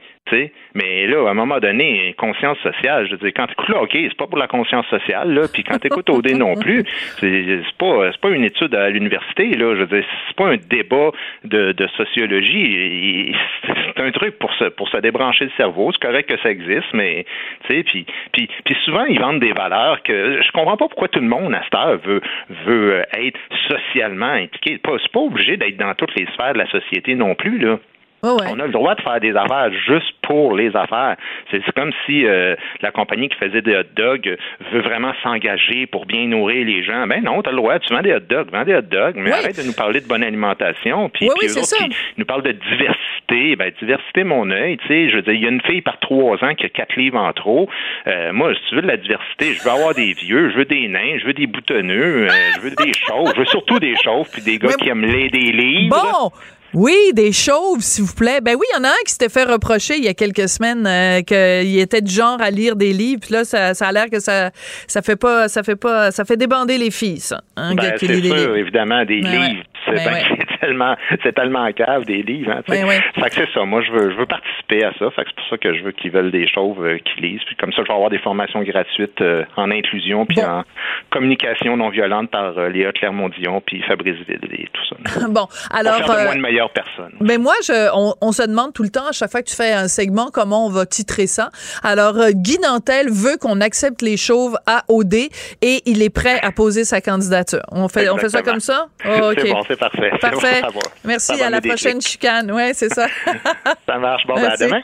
Mais là, à un moment donné, conscience sociale, je veux dire, quand tu écoutes là, OK, c'est pas pour la conscience sociale, là, puis quand tu écoutes OD [laughs] non plus, c'est pas, c'est pas une étude à l'université, là, je veux dire, c'est pas un débat de, de sociologie. C'est un truc pour se, pour se débrancher le cerveau. C'est correct que ça existe, mais, tu sais, puis, puis, puis souvent, ils vendent des valeurs que je comprends pas pourquoi tout le monde, à cette heure, veut, veut euh, être socialement impliqué. Pas- C'est pas obligé d'être dans toutes les sphères de la société non plus, là. On a le droit de faire des affaires juste pour les affaires. C'est comme si euh, la compagnie qui faisait des hot dogs veut vraiment s'engager pour bien nourrir les gens. Ben non, tu as le droit, tu vends des hot dogs, vends des hot dogs, mais Oui. arrête de nous parler de bonne alimentation. Puis, Oui, puis oui, eux autres qui nous parlent de diversité. Ben, diversité, mon œil, tu sais, je veux dire, il y a une fille par trois ans qui a quatre livres en trop. Euh, moi, si tu veux de la diversité, je veux avoir des vieux, je veux des nains, je veux des boutonneux, euh, je veux des chauves, je veux surtout des chauves, puis des gars qui aiment les des livres. Bon! Oui, des chauves, s'il vous plaît. Ben oui, il y en a un qui s'était fait reprocher il y a quelques semaines euh, qu'il était du genre à lire des livres. Puis là, ça, ça a l'air que ça, ça fait pas, ça fait pas, ça fait débander les filles, ça. Un Ben, c'est sûr, évidemment, des Ben livres. ouais. C'est Ben ouais. tellement, c'est tellement cave des livres. Hein. Ben ouais. Fait que c'est ça. Moi, je veux, je veux participer à ça. Fait que c'est pour ça que je veux qu'ils veulent des chauves euh, qui lisent. Puis comme ça, je vais avoir des formations gratuites euh, en inclusion puis en communication non violente par euh, Léa Clermont-Dion puis Fabrice Ville et tout ça. [laughs] bon, alors. pour faire de moi une meilleure personne. Ben moi, je, on, on se demande tout le temps, à chaque fois que tu fais un segment, comment on va titrer ça. Alors, euh, Guy Nantel veut qu'on accepte les chauves à OD et il est prêt à poser sa candidature. On fait, on fait ça comme ça? [laughs] Oh, OK. Bon, c'est parfait. [laughs] Bon. Merci, à la prochaine chicane. Ouais, c'est ça. [laughs] Ça marche. Bon, ben, à demain.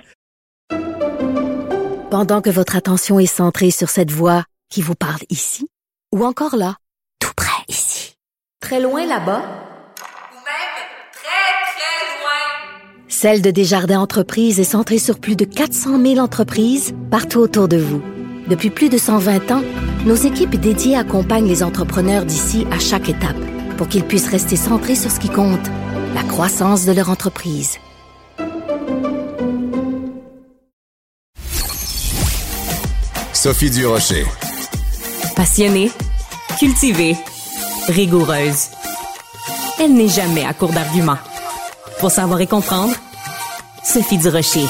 Pendant que votre attention est centrée sur cette voix qui vous parle ici, ou encore là, tout près ici, très loin là-bas, Ou même très, très loin. Celle de Desjardins Entreprises est centrée sur plus de 400 000 entreprises partout autour de vous. Depuis plus de 120 ans, nos équipes dédiées accompagnent les entrepreneurs d'ici à chaque étape pour qu'ils puissent rester centrés sur ce qui compte, la croissance de leur entreprise. Sophie Durocher. Passionnée, cultivée, rigoureuse. Elle n'est jamais à court d'arguments. Pour savoir et comprendre, Sophie Durocher.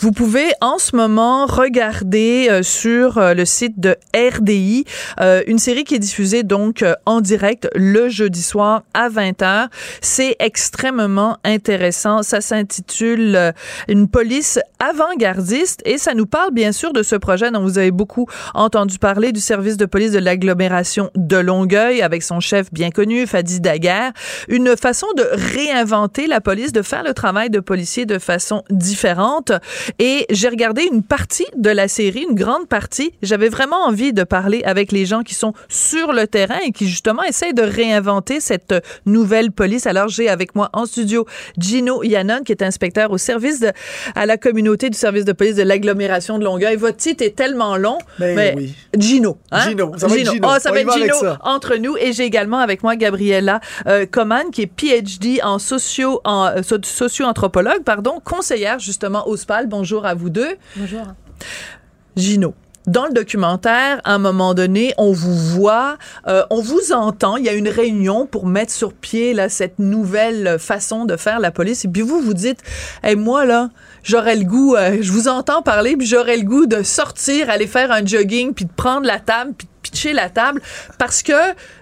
Vous pouvez en ce moment regarder euh, sur euh, le site de RDI euh, une série qui est diffusée donc euh, en direct le jeudi soir à 20h. C'est extrêmement intéressant. Ça s'intitule euh, Une police avant-gardiste et ça nous parle bien sûr de ce projet dont vous avez beaucoup entendu parler du service de police de l'agglomération de Longueuil avec son chef bien connu, Fadi Daguerre. Une façon de réinventer la police, de faire le travail de policier de façon différente. Et j'ai regardé une partie de la série, une grande partie. J'avais vraiment envie de parler avec les gens qui sont sur le terrain et qui justement essayent de réinventer cette nouvelle police. Alors j'ai avec moi en studio Gino Yannon, qui est inspecteur au service de, à la communauté du service de police de l'agglomération de Longueuil. Votre titre est tellement long. Ben mais oui. Gino. Hein? Gino, ça va être Gino. Ah, ça va être Gino ça. entre nous. Et j'ai également avec moi Gabriella euh, Coman, qui est PhD en socio, en, euh, so- socio-anthropologue, pardon, conseillère justement au SPAL. Bonjour à vous deux. Bonjour. Gino. Dans le documentaire, à un moment donné, on vous voit, euh, on vous entend. Il y a une réunion pour mettre sur pied là cette nouvelle façon de faire la police. Et puis vous, vous dites, et moi là, j'aurais le goût, euh, je vous entends parler, puis j'aurais le goût de sortir, aller faire un jogging, puis de prendre la table, puis pitcher la table, parce que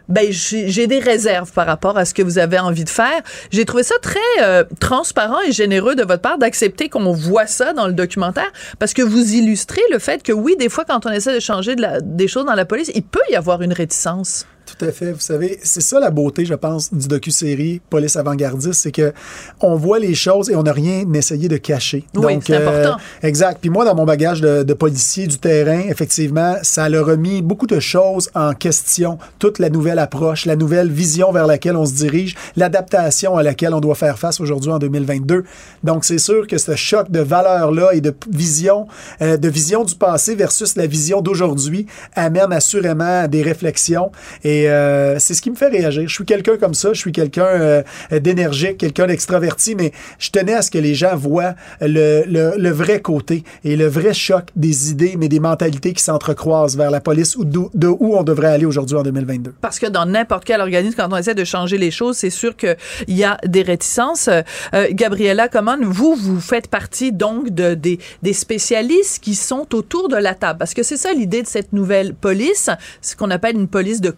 ben j'ai des réserves par rapport à ce que vous avez envie de faire. J'ai trouvé ça très euh, transparent et généreux de votre part d'accepter qu'on voit ça dans le documentaire, parce que vous illustrez le fait que oui, des fois, quand on essaie de changer de la- des choses dans la police, il peut y avoir une réticence. Tout à fait. Vous savez, c'est ça la beauté, je pense, du docu-série Police avant-gardiste, c'est que on voit les choses et on n'a rien essayé de cacher. Oui, c'est important. Exact. Puis moi, dans mon bagage de, de policier du terrain, effectivement, ça a remis beaucoup de choses en question. Toute la nouvelle approche, la nouvelle vision vers laquelle on se dirige, l'adaptation à laquelle on doit faire face aujourd'hui en 2022. Donc, c'est sûr que ce choc de valeurs-là et de vision, euh, de vision du passé versus la vision d'aujourd'hui amène assurément à des réflexions. Et euh, c'est ce qui me fait réagir. Je suis quelqu'un comme ça, je suis quelqu'un euh, d'énergique, quelqu'un d'extraverti, mais je tenais à ce que les gens voient le, vrai côté et le vrai choc des idées, mais des mentalités qui s'entrecroisent vers la police ou de où on devrait aller aujourd'hui en 2022. Parce que dans n'importe quel organisme, quand on essaie de changer les choses, c'est sûr qu'il y a des réticences. Euh, Gabriella Common, vous, vous faites partie donc de, des, des spécialistes qui sont autour de la table. Parce que c'est ça l'idée de cette nouvelle police, ce qu'on appelle une police de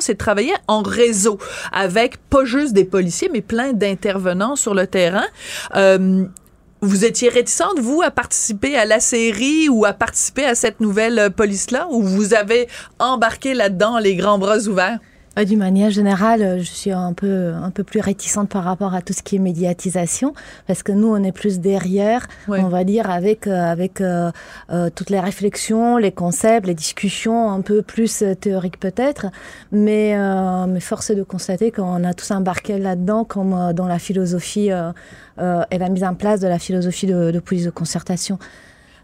c'est de travailler en réseau avec pas juste des policiers, mais plein d'intervenants sur le terrain. Euh, vous étiez réticente, vous, à participer à la série ou à participer à cette nouvelle euh, police-là, ou vous avez embarqué là-dedans les grands bras ouverts? Euh, D'une manière générale, euh, je suis un peu, un peu plus réticente par rapport à tout ce qui est médiatisation, parce que nous, on est plus derrière, on va dire, avec, euh, avec euh, euh, toutes les réflexions, les concepts, les discussions un peu plus théoriques peut-être, mais, euh, mais force est de constater qu'on a tous embarqué là-dedans, comme dans la philosophie et la mise en place de la philosophie de, de police de concertation.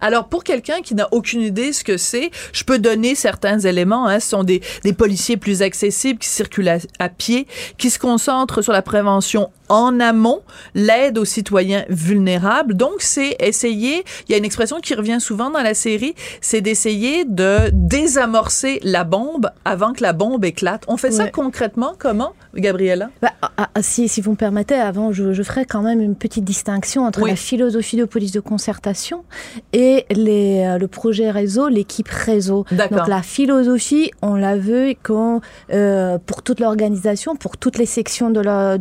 Alors, pour quelqu'un qui n'a aucune idée ce que c'est, je peux donner certains éléments. Hein. Ce sont des, policiers plus accessibles qui circulent à pied, qui se concentrent sur la prévention en amont, l'aide aux citoyens vulnérables. Donc, c'est essayer, il y a une expression qui revient souvent dans la série, c'est d'essayer de désamorcer la bombe avant que la bombe éclate. On fait ça concrètement comment, Gabriella? Bah, ah, ah, si, si vous me permettez, avant, je, je ferai quand même une petite distinction entre Oui. la philosophie de police de concertation et les, euh, le projet réseau, l'équipe réseau. D'accord. Donc la philosophie, on l'a vu quand, euh, pour toute l'organisation, pour toutes les sections de la-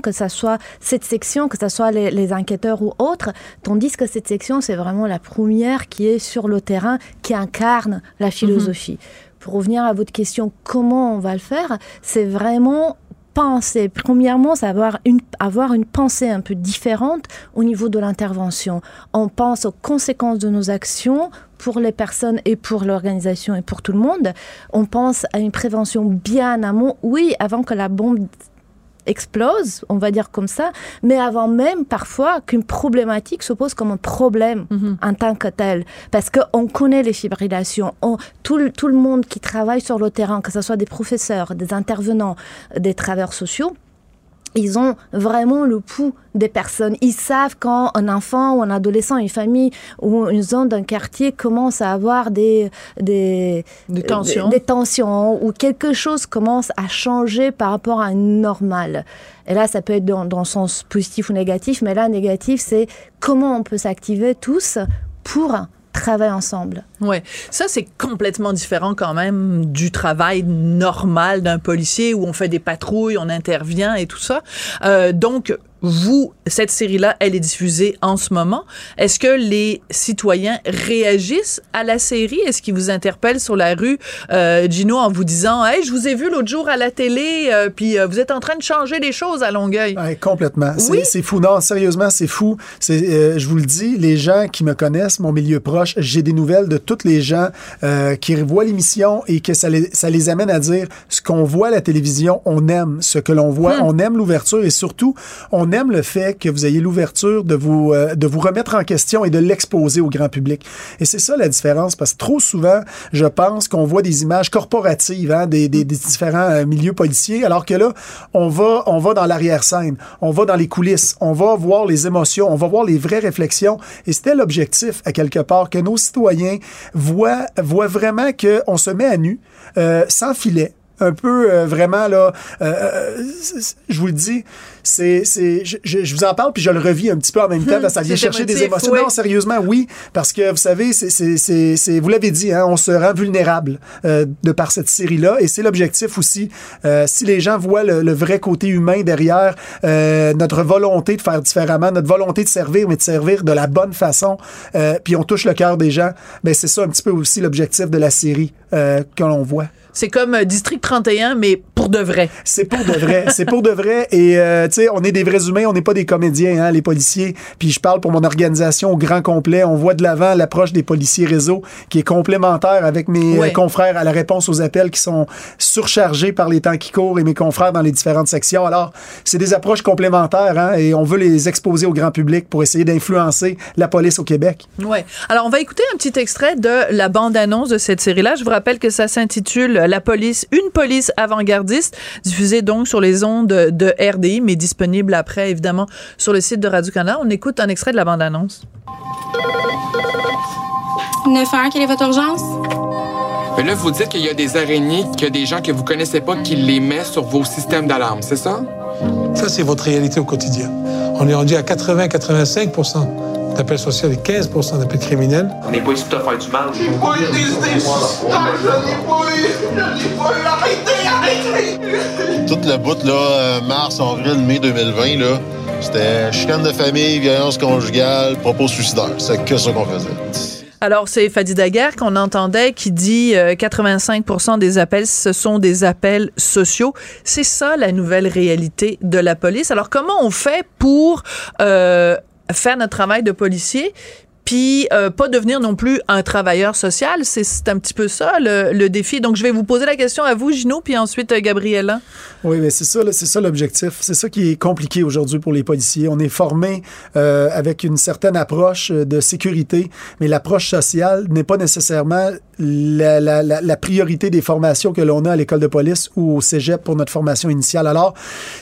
que ça soit cette section, que ça soit les, les enquêteurs ou autres, tandis que cette section, c'est vraiment la première qui est sur le terrain, qui incarne la philosophie. Pour revenir à votre question, comment on va le faire C'est vraiment penser. Premièrement, c'est avoir une, avoir une pensée un peu différente au niveau de l'intervention. On pense aux conséquences de nos actions pour les personnes et pour l'organisation et pour tout le monde. On pense à une prévention bien en amont, oui, avant que la bombe explose, on va dire comme ça, mais avant même parfois qu'une problématique se pose comme un problème en tant que tel. Parce qu'on connaît les fibrillations, on- tout, le- tout le monde qui travaille sur le terrain, que ce soit des professeurs, des intervenants, des travailleurs sociaux, ils ont vraiment le pouls des personnes. Ils savent quand un enfant ou un adolescent, une famille ou une zone d'un quartier commence à avoir des, des, Des tensions. des, des tensions ou quelque chose commence à changer par rapport à une normale. Et là, ça peut être dans, dans le sens positif ou négatif, mais là, négatif, c'est comment on peut s'activer tous pour travailler ensemble. Ouais, ça c'est complètement différent quand même du travail normal d'un policier où on fait des patrouilles, on intervient et tout ça. Euh, donc vous, cette série-là, elle est diffusée en ce moment. Est-ce que les citoyens réagissent à la série? Est-ce qu'ils vous interpellent sur la rue, euh, Gino, en vous disant, hey, je vous ai vu l'autre jour à la télé, euh, puis euh, vous êtes en train de changer les choses à Longueuil. Ouais, complètement. C'est- Oui. C'est fou. Non, sérieusement, c'est fou. Je vous le dis, les gens qui me connaissent, mon milieu proche, j'ai des nouvelles de tous les gens euh, qui revoient l'émission et que ça les, ça les amène à dire ce qu'on voit à la télévision, on aime ce que l'on voit, Hmm. on aime l'ouverture et surtout, on on aime le fait que vous ayez l'ouverture de vous, euh, de vous remettre en question et de l'exposer au grand public. Et c'est ça la différence, parce que trop souvent, je pense qu'on voit des images corporatives hein, des, des, des différents euh, milieux policiers, alors que là, on va, on va dans l'arrière-scène, on va dans les coulisses, on va voir les émotions, on va voir les vraies réflexions. Et c'était l'objectif, à quelque part, que nos citoyens voient, voient vraiment qu'on se met à nu, euh, sans filet, un peu euh, vraiment là euh, euh, je vous le dis c'est c'est je, je, vous en parle puis je le revis un petit peu en même temps parce que ça vient chercher des émotions non sérieusement oui parce que vous savez c'est c'est c'est c'est- vous l'avez dit hein, on se rend vulnérable euh, de par cette série là et c'est l'objectif aussi Euh, si les gens voient le, le vrai côté humain derrière euh, notre volonté de faire différemment notre volonté de servir mais de servir de la bonne façon puis on touche le cœur des gens ben c'est ça un petit peu aussi l'objectif de la série que l'on voit C'est comme District 31, mais pour de vrai. C'est pour de vrai. c'est pour de vrai. Et, euh, tu sais, on est des vrais humains, on n'est pas des comédiens, hein, les policiers. Puis je parle pour mon organisation au grand complet. On voit de l'avant l'approche des policiers réseau qui est complémentaire avec mes Ouais. euh, confrères à la réponse aux appels qui sont surchargés par les temps qui courent et mes confrères dans les différentes sections. Alors, c'est des approches complémentaires hein, et on veut les exposer au grand public pour essayer d'influencer la police au Québec. Ouais. Alors, on va écouter un petit extrait de la bande-annonce de cette série-là. Je vous rappelle que ça s'intitule La police, une police avant-gardiste, diffusée donc sur les ondes de RDI, mais disponible après, évidemment, sur le site de Radio-Canada. On écoute un extrait de la bande-annonce. 911, quelle est votre urgence? Mais là, vous dites qu'il y a des araignées, qu'il y a des gens que vous connaissez pas qui les mettent sur vos systèmes d'alarme, c'est ça? Ça, c'est votre réalité au quotidien. On est rendu à 80-85% d'appels sociaux et 15% d'appels criminels. On n'est pas ici pour faire du mal. J'ai pas eu des je l'ai pas eu, Tout le bout, là, euh, mars, avril, mai 2020, là, c'était chicane de famille, violence conjugale, propos suicidaires. C'est que ça qu'on faisait. Alors, c'est Fadi Daguerre qu'on entendait qui dit euh, 85% des appels, ce sont des appels sociaux. C'est ça la nouvelle réalité de la police. Alors, comment on fait pour euh, faire notre travail de policier puis euh, pas devenir non plus un travailleur social, c'est un petit peu ça le, le défi. Donc je vais vous poser la question à vous, Gino, puis ensuite euh, Gabriella. Oui, mais c'est ça, c'est ça l'objectif. C'est ça qui est compliqué aujourd'hui pour les policiers. On est formé euh, avec une certaine approche de sécurité, mais l'approche sociale n'est pas nécessairement la, la, la, la priorité des formations que l'on a à l'école de police ou au cégep pour notre formation initiale. Alors,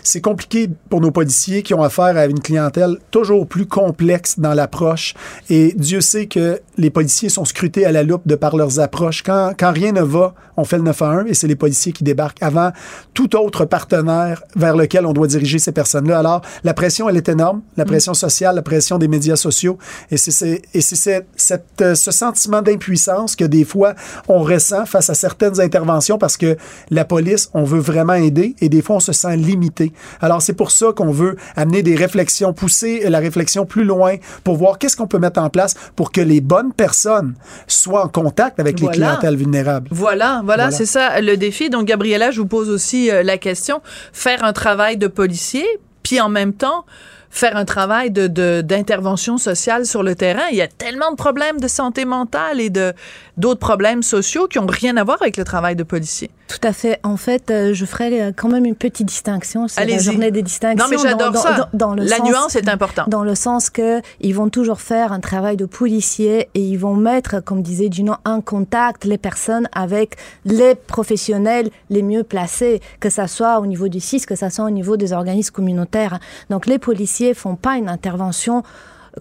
c'est compliqué pour nos policiers qui ont affaire à une clientèle toujours plus complexe dans l'approche. Et Dieu sait que les policiers sont scrutés à la loupe de par leurs approches. Quand, quand rien ne va, on fait le 911 et c'est les policiers qui débarquent avant tout autre partenaire vers lequel on doit diriger ces personnes-là. Alors, la pression, elle est énorme. La pression sociale, la pression des médias sociaux. Et c'est c'est- et c'est cette- cette, euh, ce sentiment d'impuissance que des fois, on ressent face à certaines interventions parce que la police, on veut vraiment aider et des fois, on se sent limité. Alors, c'est pour ça qu'on veut amener des réflexions, pousser la réflexion plus loin pour voir qu'est-ce qu'on peut mettre en place pour que les bonnes personnes soient en contact avec les clientèles vulnérables. Voilà, voilà, Voilà. c'est ça le défi. Donc, Gabriella, je vous pose aussi euh, la question faire un travail de policier, puis en même temps faire un travail de d'intervention sociale sur le terrain. Il y a tellement de problèmes de santé mentale et de d'autres problèmes sociaux qui ont rien à voir avec le travail de policier. Tout à fait. En fait, euh, je ferai euh, quand même une petite distinction. C'est la journée des distinctions. Non, mais j'adore dans- ça. dans- dans le La sens- nuance est importante. Dans le sens que ils vont toujours faire un travail de policier et ils vont mettre, comme disait Gino, en contact les personnes avec les professionnels les mieux placés, que ça soit au niveau du CIS, que ça soit au niveau des organismes communautaires. Donc les policiers font pas une intervention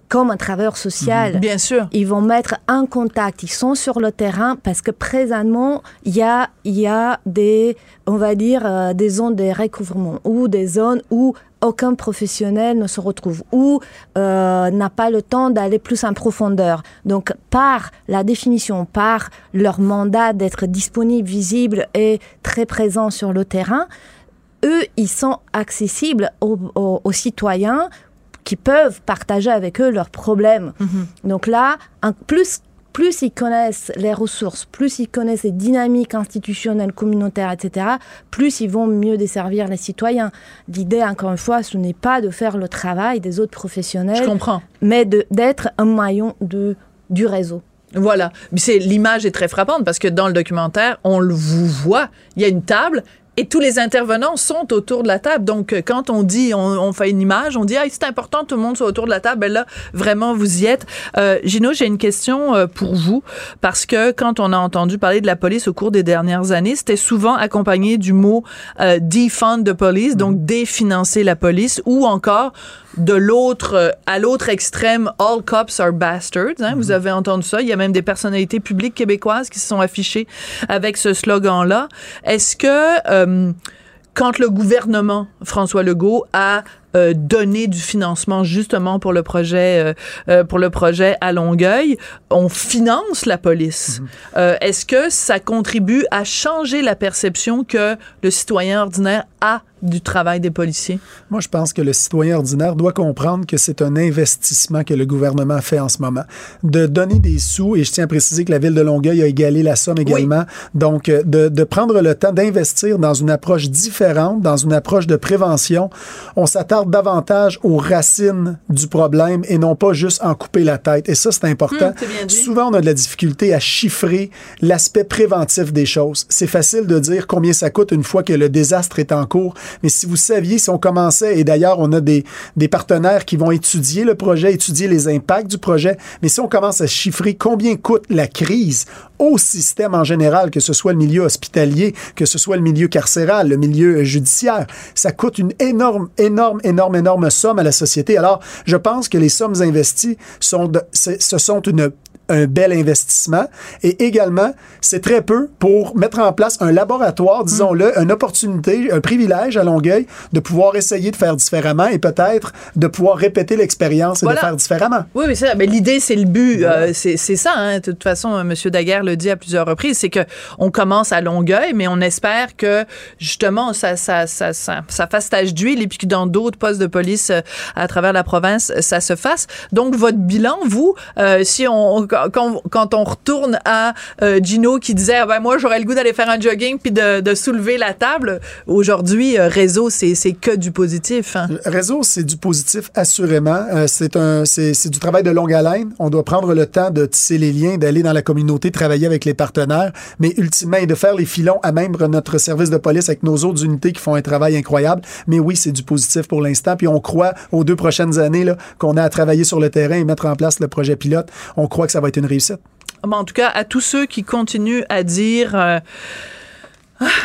comme un travailleur social. Bien sûr. Ils vont mettre en contact, ils sont sur le terrain parce que présentement, il y a, il y a des, on va dire, euh, des zones de recouvrement ou des zones où aucun professionnel ne se retrouve ou euh, n'a pas le temps d'aller plus en profondeur. Donc, par la définition, par leur mandat d'être disponible, visible et très présent sur le terrain, eux, ils sont accessibles aux, aux- aux citoyens qui peuvent partager avec eux leurs problèmes. Donc là, un- plus, plus ils connaissent les ressources, plus ils connaissent les dynamiques institutionnelles, communautaires, etc., plus ils vont mieux desservir les citoyens. L'idée, encore une fois, ce n'est pas de faire le travail des autres professionnels, Je comprends. mais d'être un maillon de, du réseau. Voilà. C'est l'image est très frappante parce que dans le documentaire, on le vous voit, il y a une table, Et tous les intervenants sont autour de la table. Donc, euh, quand on dit, on, on fait une image, on dit, ah, c'est important, tout le monde soit autour de la table. Ben là, vraiment, vous y êtes. Euh, Gino, j'ai une question euh, pour vous. Parce que quand on a entendu parler de la police au cours des dernières années, c'était souvent accompagné du mot euh, defund the police, donc définancer la police, ou encore de l'autre euh, à l'autre extrême all cops are bastards hein, vous avez entendu ça il y a même des personnalités publiques québécoises qui se sont affichées avec ce slogan là est-ce que euh, quand le gouvernement François Legault a euh, donné du financement justement pour le projet euh, euh, pour le projet à Longueuil, on finance la police. Euh, Est-ce que ça contribue à changer la perception que le citoyen ordinaire a du travail des policiers? Moi, je pense que le citoyen ordinaire doit comprendre que c'est un investissement que le gouvernement fait en ce moment. De donner des sous, et je tiens à préciser que la ville de Longueuil a égalé la somme également, donc euh, de, de prendre le temps d'investir dans une approche différente, dans une approche de prévention. On s'attarde davantage aux racines du problème et non pas juste en couper la tête. Et ça, c'est important. Hum. Souvent, on a de la difficulté à chiffrer l'aspect préventif des choses. C'est facile de dire combien ça coûte une fois que le désastre est en cours, mais si vous saviez, si on commençait, et d'ailleurs, on a des, des partenaires qui vont étudier le projet, étudier les impacts du projet, mais si on commence à chiffrer combien coûte la crise au système en général, que ce soit le milieu hospitalier, que ce soit le milieu carcéral, le milieu judiciaire, ça coûte une énorme, énorme, énorme, énorme somme à la société. Alors, je pense que les sommes investies sont ce sont une un bel investissement. Et également, c'est très peu pour mettre en place un laboratoire, disons-le, une opportunité, un privilège à Longueuil de pouvoir essayer de faire différemment et peut-être de pouvoir répéter l'expérience et Voilà. de faire différemment. Oui, mais ça, mais l'idée, c'est le but. Euh, c'est ça. Hein. De toute façon, euh, M. Daguerre le dit à plusieurs reprises, c'est que on commence à Longueuil, mais on espère que justement ça, ça, ça, ça, ça fasse tache d'huile et puis que dans d'autres postes de police euh, à travers la province, ça se fasse. Donc, votre bilan, vous, euh, si on quand, on retourne à euh, Gino qui disait, ah ben moi, j'aurais le goût d'aller faire un jogging puis de, soulever la table. Aujourd'hui, euh, réseau, c'est que du positif. Hein. Réseau, c'est du positif, assurément. Euh, c'est un, c'est, du travail de longue haleine. On doit prendre le temps de tisser les liens, d'aller dans la communauté, travailler avec les partenaires, mais ultimement, et de faire les filons à même notre service de police avec nos autres unités qui font un travail incroyable. Mais oui, c'est du positif pour l'instant. Puis on croit aux deux prochaines années qu'on a à travailler sur le terrain et mettre en place le projet pilote. On croit que ça va une réussite. En tout cas, à tous ceux qui continuent à dire euh,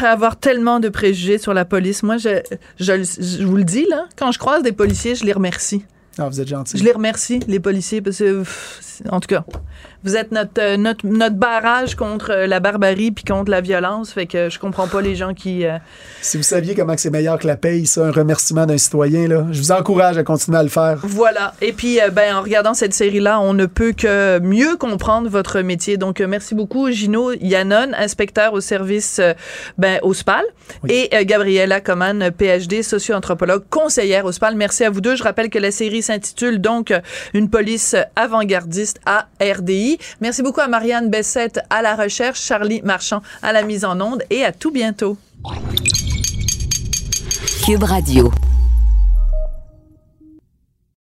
avoir tellement de préjugés sur la police, moi, je, je, je vous le dis, là, quand je croise des policiers, je les remercie. Ah, vous êtes gentil. Je les remercie, les policiers, parce que, pff, en tout cas, vous êtes notre, euh, notre, notre barrage contre euh, la barbarie puis contre la violence. Fait que je comprends pas les gens qui. euh, Si vous saviez comment c'est meilleur que la paye, ça, un remerciement d'un citoyen, là, je vous encourage à continuer à le faire. Voilà. Et puis, euh, ben, en regardant cette série-là, on ne peut que mieux comprendre votre métier. Donc, merci beaucoup, Gino Yannon, inspecteur au service ben, au SPAL, et euh, Gabriella Coman, PhD, socio-anthropologue, conseillère au SPAL. Merci à vous deux. Je rappelle que la série s'intitule donc Une police avant-gardiste à RDI. Merci beaucoup à Marianne Bessette à la recherche, Charlie Marchand à la mise en onde et à tout bientôt. Cube Radio.